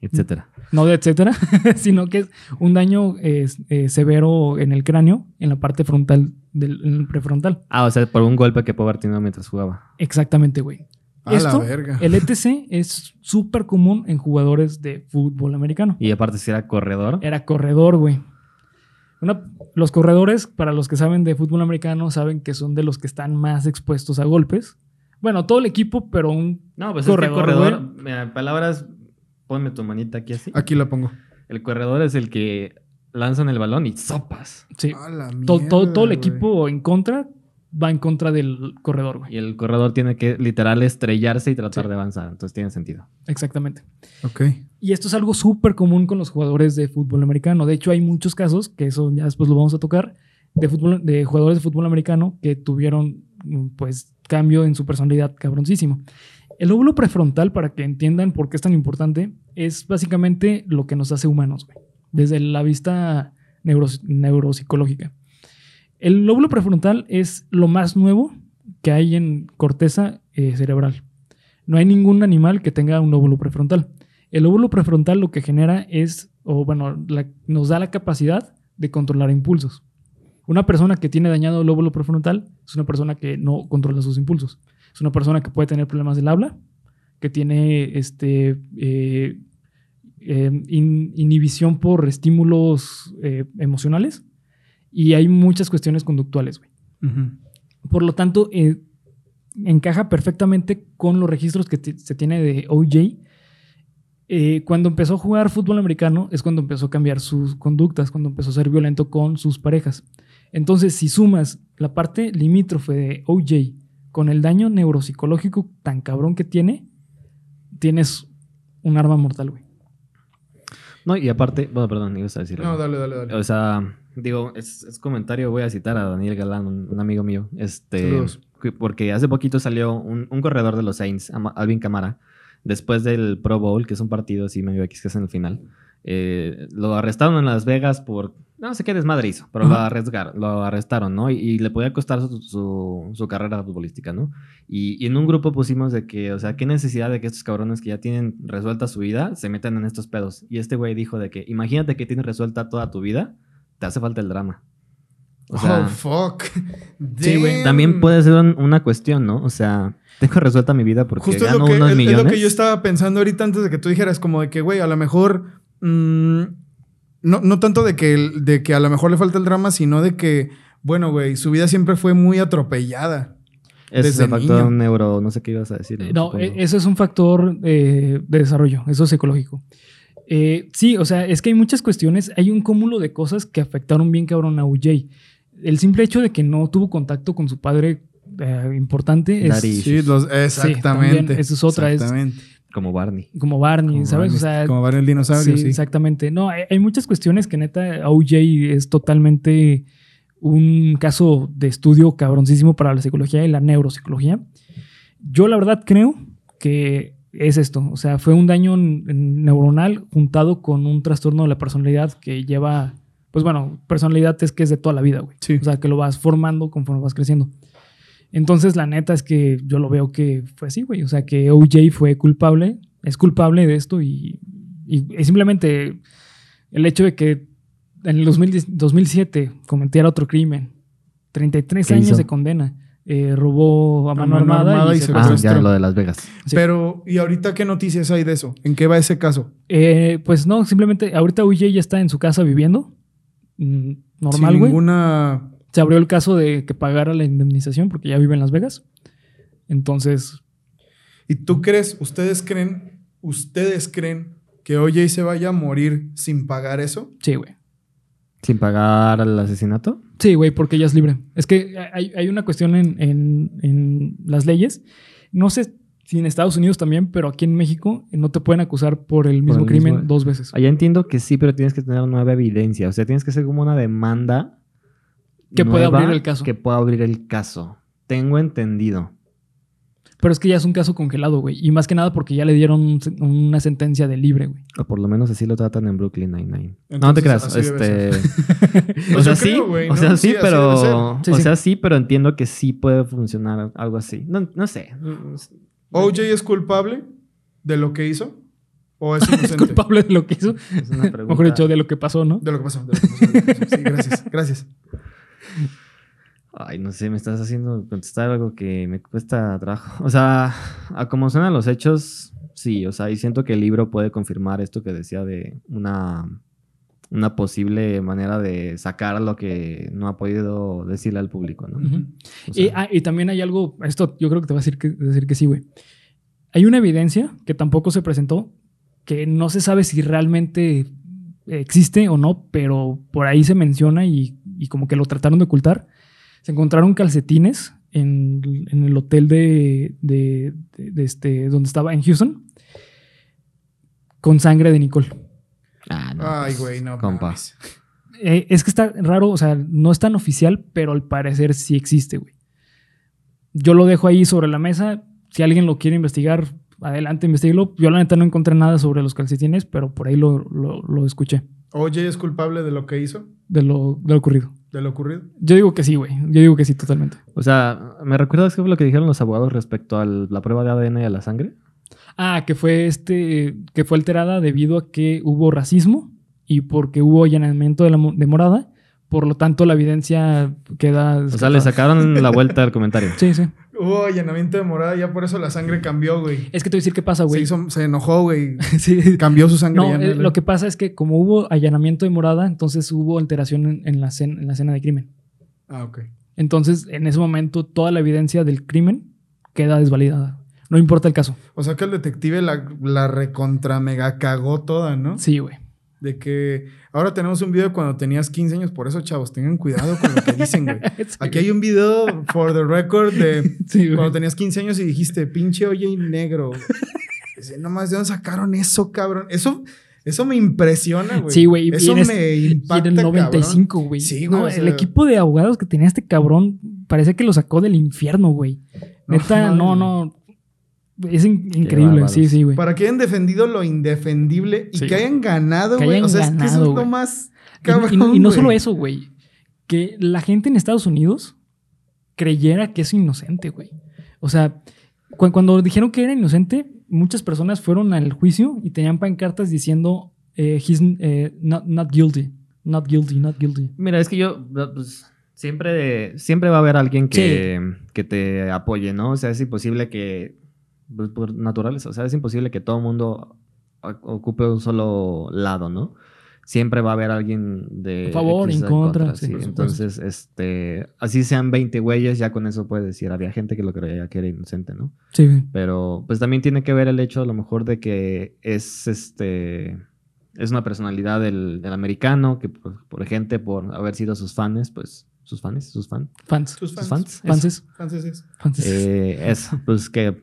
Etcétera. no de etcétera, (laughs) sino que es un daño eh, eh, severo en el cráneo, en la parte frontal del en el prefrontal. Ah, o sea, por un golpe que pudo haber tenido mientras jugaba. Exactamente, güey. A Esto, la verga. el ETC es súper común en jugadores de fútbol americano. Y aparte, si era corredor. Era corredor, güey. Una- los corredores, para los que saben de fútbol americano, saben que son de los que están más expuestos a golpes. Bueno, todo el equipo, pero un No, pues Corredor, es que corredor. Mira, en palabras, ponme tu manita aquí así. Aquí la pongo. El corredor es el que lanzan el balón y sopas. sí, todo, todo, todo el equipo en contra va en contra del corredor, güey. Y el corredor tiene que literal estrellarse y tratar Sí. de avanzar. Entonces tiene sentido. Exactamente. Ok. Y esto es algo súper común con los jugadores de fútbol americano. De hecho, hay muchos casos, que eso ya después lo vamos a tocar, de, fútbol, de jugadores de fútbol americano que tuvieron, mm, pues, cambio en su personalidad cabroncísimo. El lóbulo prefrontal, para que entiendan por qué es tan importante, es básicamente lo que nos hace humanos, güey, desde la vista neuro- neuropsicológica. El lóbulo prefrontal es lo más nuevo que hay en corteza eh, cerebral. No hay ningún animal que tenga un lóbulo prefrontal. El lóbulo prefrontal lo que genera es, o bueno, nos da la capacidad de controlar impulsos. Una persona que tiene dañado el lóbulo prefrontal es una persona que no controla sus impulsos. Es una persona que puede tener problemas del habla, que tiene este, eh, eh, in- inhibición por estímulos eh, emocionales y hay muchas cuestiones conductuales. güey. Ujú. Por lo tanto, eh, encaja perfectamente con los registros que se tiene de OJ. Eh, cuando empezó a jugar fútbol americano es cuando empezó a cambiar sus conductas, cuando empezó a ser violento con sus parejas. Entonces, si sumas la parte limítrofe de OJ con el daño neuropsicológico tan cabrón que tiene, tienes un arma mortal, güey. No, y aparte, bueno, perdón, ibas a decir. No, dale, dale, dale. O sea, digo, es, es comentario, voy a citar a Daniel Galán, un, un amigo mío, este, Saludos. que- porque hace poquito salió un, un corredor de los Saints, Alvin Camara, después del Pro Bowl, que es un partido así medio X que es en el final. eh, lo arrestaron en Las Vegas por, no sé qué desmadre hizo, pero lo, lo arrestaron, ¿no? Y, y le podía costar su, su- su carrera futbolística, ¿no? Y, y en un grupo pusimos de que, o sea, qué necesidad de que estos cabrones que ya tienen resuelta su vida se metan en estos pedos. Y este güey dijo de que, imagínate que tienes resuelta toda tu vida, te hace falta el drama. O sea, oh, fuck. Sí, güey. También puede ser un- una cuestión, ¿no? O sea, tengo resuelta mi vida porque Justo es gano lo, que, unos es- es millones. lo que yo estaba pensando ahorita antes de que tú dijeras, como de que, güey, a lo mejor. mm, no, no tanto de que, de que a lo mejor le falta el drama, sino de que, bueno, güey, su vida siempre fue muy atropellada. Ese es el factor niño. neuro, no sé qué ibas a decir. No, Supongo. e- eso es un factor eh, de desarrollo, eso es psicológico. Eh, sí, o sea, es que hay muchas cuestiones, hay un cúmulo de cosas que afectaron bien cabrón a UJ. El simple hecho de que no tuvo contacto con su padre eh, importante es. Sí, los- exactamente. también, eso es otra, es- Exactamente. Como Barney. como Barney, Como ¿sabes? Barney- o sea, como Barney el dinosaurio, sí, sí. exactamente. No, hay, hay muchas cuestiones que neta OJ es totalmente un caso de estudio cabroncísimo para la psicología y la neuropsicología. Yo la verdad creo que es esto, o sea, fue un daño neuronal juntado con un trastorno de la personalidad que lleva, pues bueno, personalidad es que es de toda la vida, güey. Sí. O sea, que lo vas formando conforme vas creciendo. Entonces, la neta es que yo lo veo que fue así, güey. O sea, que OJ fue culpable, es culpable de esto y, y es simplemente el hecho de que en el 2010 2007 cometiera otro crimen, 33 ¿Qué años hizo? de condena, eh, robó a mano, armada, armada y, y secuestró. Ah, ya lo de Las Vegas. Sí. Pero, ¿y ahorita qué noticias hay de eso? ¿En qué va ese caso? Eh, pues no, simplemente ahorita OJ ya está en su casa viviendo. Mm, Normal, Sin güey. ninguna. Se abrió el caso de que pagara la indemnización porque ya vive en Las Vegas. Entonces, ¿Y tú crees, ustedes creen, ustedes creen que OJ se vaya a morir sin pagar eso? sí, güey. ¿Sin pagar el asesinato? Sí, güey, porque ya es libre. Es que hay, hay una cuestión en, en- en las leyes. No sé si en Estados Unidos también, pero aquí en México no te pueden acusar por el mismo el crimen mismo- dos veces. Allá entiendo que sí, pero tienes que tener nueva evidencia. O sea, tienes que hacer como una demanda. Que pueda abrir el caso. Que pueda abrir el caso. Tengo entendido. Pero es que ya es un caso congelado, güey. Y más que nada porque ya le dieron un- una sentencia de libre, güey. O por lo menos así lo tratan en Brooklyn Nine-Nine. No te Entonces, creas. Este. (laughs) o Pues sea, sí. creo, o ¿no? sea, sí, pero. Sí, o sea, sí, pero entiendo que sí puede funcionar algo así. No, no sé. ¿OJ es culpable de lo que hizo? ¿O es (laughs) Es inocente? culpable de lo que hizo. Es una pregunta. (laughs) Mejor dicho, de lo que pasó, ¿no? De lo que pasó. de lo que pasó, de lo que pasó. Sí, gracias. Gracias. Ay, no sé, me estás haciendo contestar algo que me cuesta trabajo. (laughs) O sea, a como suenan los hechos, sí, o sea, y siento que el libro puede confirmar esto que decía de una, una posible manera de sacar lo que no ha podido decirle al público, ¿no? Ujú. O sea, Y, ah, y también hay algo, esto yo creo que te va a decir que, decir que sí, güey. Hay una evidencia que tampoco se presentó, que no se sabe si realmente existe o no, pero por ahí se menciona y, y como que lo trataron de ocultar, Se encontraron calcetines en, en el hotel de, de- de- de este, donde estaba en Houston con sangre de Nicole. Ah, no, Ay, pues, güey, no. Compa. mames. Eh, es que está raro, o sea, no es tan oficial, pero al parecer sí existe, güey. Yo lo dejo ahí sobre la mesa. Si alguien lo quiere investigar, adelante, investiguelo. Yo la neta no encontré nada sobre los calcetines, pero por ahí lo, lo- lo escuché, OJ es culpable de lo que hizo, de lo, de lo ocurrido. de lo ocurrido. Yo digo que sí, güey. Yo digo que sí, totalmente. O sea, ¿me recuerdas qué fue lo que dijeron los abogados respecto a la prueba de ADN y a la sangre? Ah, que fue este, que fue alterada debido a que hubo racismo y porque hubo allanamiento de, la, mo- de morada. Por lo tanto, la evidencia queda. O sea, le sacaron la (laughs) vuelta al comentario. Sí, sí. Hubo allanamiento de morada, ya por eso la sangre cambió, güey. Es que te voy a decir qué pasa, Se, güey. hizo- se enojó, güey. (laughs) Sí. Cambió su sangre. No, ya eh, le- lo que pasa es que como hubo allanamiento de morada, entonces hubo alteración en, en la, escena, en la escena de crimen. Ah, ok. Entonces, en ese momento, toda la evidencia del crimen queda desvalidada. No importa el caso. O sea que el detective la, la recontra mega cagó toda, ¿no? Sí, güey. De que ahora tenemos un video de cuando tenías 15 años, por eso, chavos, tengan cuidado con lo que dicen, güey. (laughs) Sí, Aquí hay un video, for the record, de (laughs) Sí, güey. cuando tenías 15 años y dijiste, pinche oye negro. Dice, nomás, ¿de dónde sacaron eso, cabrón? Eso, eso me impresiona, güey. Sí, güey. y Eso me y impacta, en el cabrón. 95, güey. Sí, güey, No, o sea- el equipo de abogados que tenía este cabrón parece que lo sacó del infierno, güey. No Neta, no, güey. no. Es in- increíble. Sí, sí, güey. Para que hayan defendido lo indefendible y Sí, que hayan ganado, Que güey. hayan O sea, es que eso ganado, es lo más Y- cabrón, y, no- y no solo eso, güey. Que la gente en Estados Unidos creyera que es inocente, güey. O sea, cu- cuando dijeron que era inocente, muchas personas fueron al juicio y tenían pancartas diciendo eh, he's eh, not, not guilty. Not guilty, not guilty. Mira, es que yo, pues, siempre, siempre va a haber alguien que, que te apoye, ¿no? O sea, es imposible que, pues, por naturaleza, o sea, es imposible que todo el mundo ocupe un solo lado, ¿no? Siempre va a haber alguien de... A favor, en contra, sí. Entonces, este, así sean 20 güeyes, ya con eso puedes decir, había gente que lo creía que era inocente, ¿no? Sí. Pero pues también tiene que ver el hecho a lo mejor de que es este es una personalidad del, del americano que por, por gente por haber sido sus fans, pues sus fans, sus fans, Fans. Sus sus fans. fans. Fanses. eh, es pues que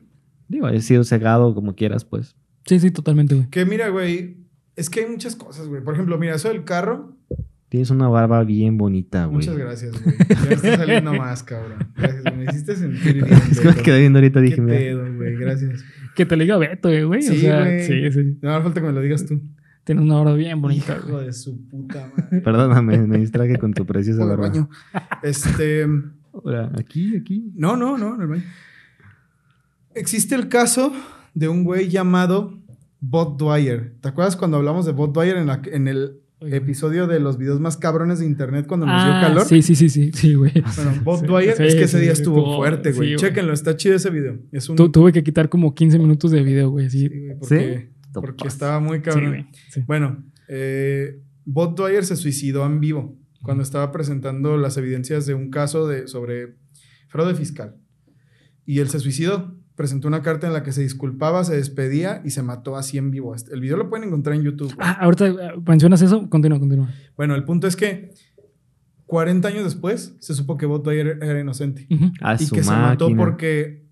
digo, he sido cegado como quieras, pues. Sí, sí, totalmente, güey. Que mira, güey, es que hay muchas cosas, güey. Por ejemplo, mira, eso del carro. Tienes una barba bien bonita, güey. Muchas gracias, güey. Ya me está saliendo más, cabrón. Gracias, me hiciste sentir (laughs) bien. Es que me quedé viendo ahorita Qué dije, mira, pedo, güey. Gracias. Que te le diga Beto, güey, güey. Sí, o sea, güey. sí, sí. No hace falta que me lo digas tú. Tienes una hora bien bonita, Hijo güey. de su puta madre. (laughs) perdóname, me distraje con tu preciosa barba. baño. Este. Ahora, aquí, aquí. No, no, no, en el baño. Existe el caso de un güey llamado Bob Dwyer. ¿Te acuerdas cuando hablamos de Bob Dwyer en, la- en el episodio de los videos más cabrones de internet cuando nos dio Ah, calor? sí, sí, sí, sí, sí, güey. Bueno, Bob Sí, Dwyer sí, es que ese sí, día sí, estuvo fuerte, güey. Chéquenlo, está chido ese video. Es un. Tu- tuve que quitar como 15 minutos de video, güey. Sí, Sí, güey, porque, porque estaba muy Sí, cabrón. güey. Sí. Bueno, eh, Bob Dwyer se suicidó en vivo cuando estaba presentando las evidencias de un caso de, sobre fraude fiscal. Y él se suicidó. Presentó una carta en la que se disculpaba, se despedía y se mató así en vivo. Este, El video lo pueden encontrar en YouTube. Ah, ahorita eh, mencionas eso. Continúa, continúa. Bueno, el punto es que 40 años después se supo que Bob era inocente. Ujú. A y su que se mató porque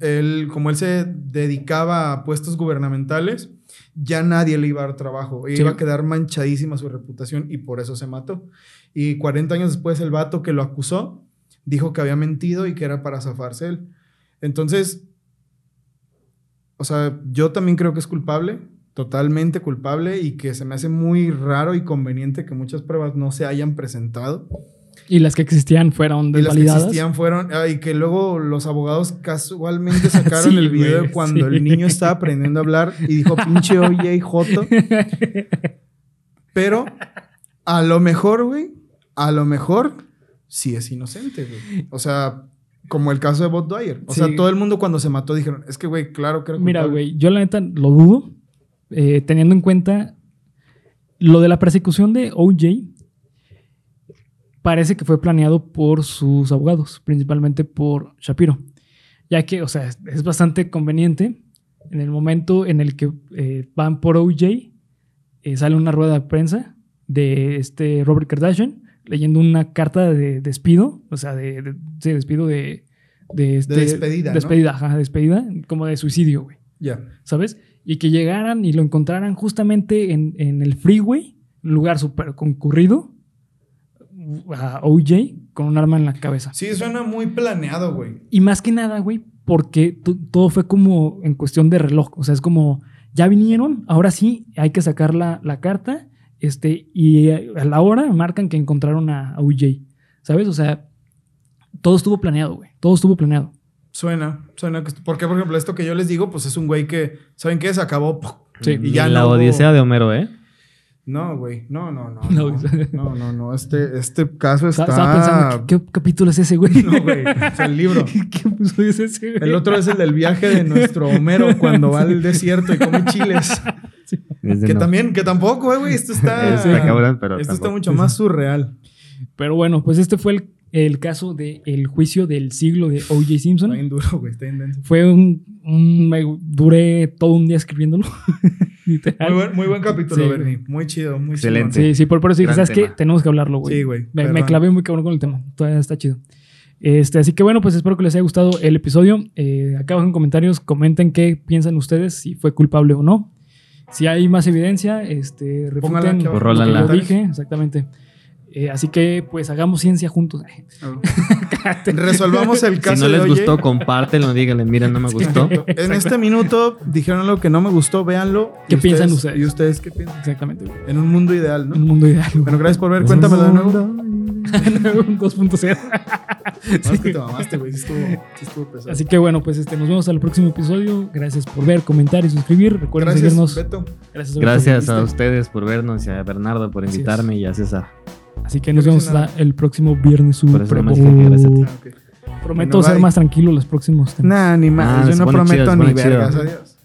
él, como él se dedicaba a puestos gubernamentales, ya nadie le iba a dar trabajo. Sí. Iba a quedar manchadísima su reputación y por eso se mató. Y 40 años después, el vato que lo acusó dijo que había mentido y que era para zafarse él. Entonces, o sea, yo también creo que es culpable, totalmente culpable, y que se me hace muy raro y conveniente que muchas pruebas no se hayan presentado. Y las que existían fueron Y las que desvalidadas. existían fueron. ah, y que luego los abogados casualmente sacaron (laughs) Sí, el video güey, cuando sí. el niño estaba aprendiendo a hablar y dijo pinche oye y joto. Pero a lo mejor, güey, a lo mejor sí es inocente, güey. O sea, como el caso de Bob Dwyer. O Sí. sea, todo el mundo cuando se mató dijeron, es que, güey, claro que era Mira, culpable". güey, yo la neta lo dudo, eh, teniendo en cuenta lo de la persecución de OJ. Parece que fue planeado por sus abogados, principalmente por Shapiro. Ya que, o sea, es- es bastante conveniente. En el momento en el que eh, van por OJ, eh, sale una rueda de prensa de este Robert Kardashian leyendo una carta de despido, o sea, de, de- sí, despido de... De, este- despedida, ¿no? Despedida, ajá, despedida, como de suicidio, güey. Ya. ¿sabes? Y que llegaran y lo encontraran justamente en, en el freeway, un lugar súper concurrido, a OJ con un arma en la cabeza. Sí, suena muy planeado, güey. Y más que nada, güey, porque to- todo fue como en cuestión de reloj. O sea, es como, ya vinieron, ahora sí, hay que sacar la, la carta. Este, y a la hora marcan que encontraron a, a OJ. ¿Sabes? O sea, todo estuvo planeado, güey. Todo estuvo planeado. Suena, suena. que- Porque, por ejemplo, esto que yo les digo, pues es un güey que, ¿saben qué? Se acabó. Sí. Y ya la no hubo- odisea de Homero, ¿eh? No, güey. No, no, no. No, No, no, no. no. Este, este caso está. Estaba pensando, ¿qué, qué capítulo es ese, güey? No, güey. Es el libro. (laughs) ¿Qué episodio es ese, güey? El otro es el del viaje de nuestro Homero cuando va al desierto y come chiles. (laughs) Que no. también, que tampoco, eh, güey. Esto está. Está cabrón, pero Esto está mucho más surreal. Pero bueno, pues este fue el, el caso del juicio del siglo de O.J. Está Simpson. bien duro, güey. Está bien denso. Fue un, un- me duré todo un día escribiéndolo. (laughs) Muy buen, muy buen capítulo, Sí, Bernie. Muy chido, muy Excelente. Sí, sí, por, por eso dije, Gran ¿sabes qué? tema. Tenemos que hablarlo, güey. Sí, güey. Me, clavé muy cabrón con el tema. Todavía está chido. Este, así que bueno, pues espero que les haya gustado el episodio. Eh, acá abajo en comentarios comenten qué piensan ustedes, si fue culpable o no. Si hay más evidencia, este, refuten lo que yo dije. Exactamente. Eh, así que pues hagamos ciencia juntos. (laughs) Resolvamos el caso Si no les gustó, compártenlo, díganle, miren, no me gustó. En este minuto dijeron algo que no me gustó, véanlo. ¿Qué piensan ustedes? ¿Y ustedes qué piensan? Exactamente. güey. En un mundo ideal, ¿no? Un mundo ideal. Bueno, gracias por ver. Cuéntamelo de nuevo. Un 2.0. No, es que te mamaste, güey. Sí estuvo, sí estuvo pesado. Así que bueno, pues este, nos vemos al próximo episodio. Gracias por ver, comentar y suscribir. Recuerden Gracias, seguirnos. Beto. Gracias, Gracias a ustedes por vernos y a Bernardo por invitarme y a César. Así que nos vemos nada. el próximo viernes. Ah, ok. Prometo ser más tranquilo los próximos temas. Nah, ni Ah, más. se Yo no prometo ni vergas. Adiós.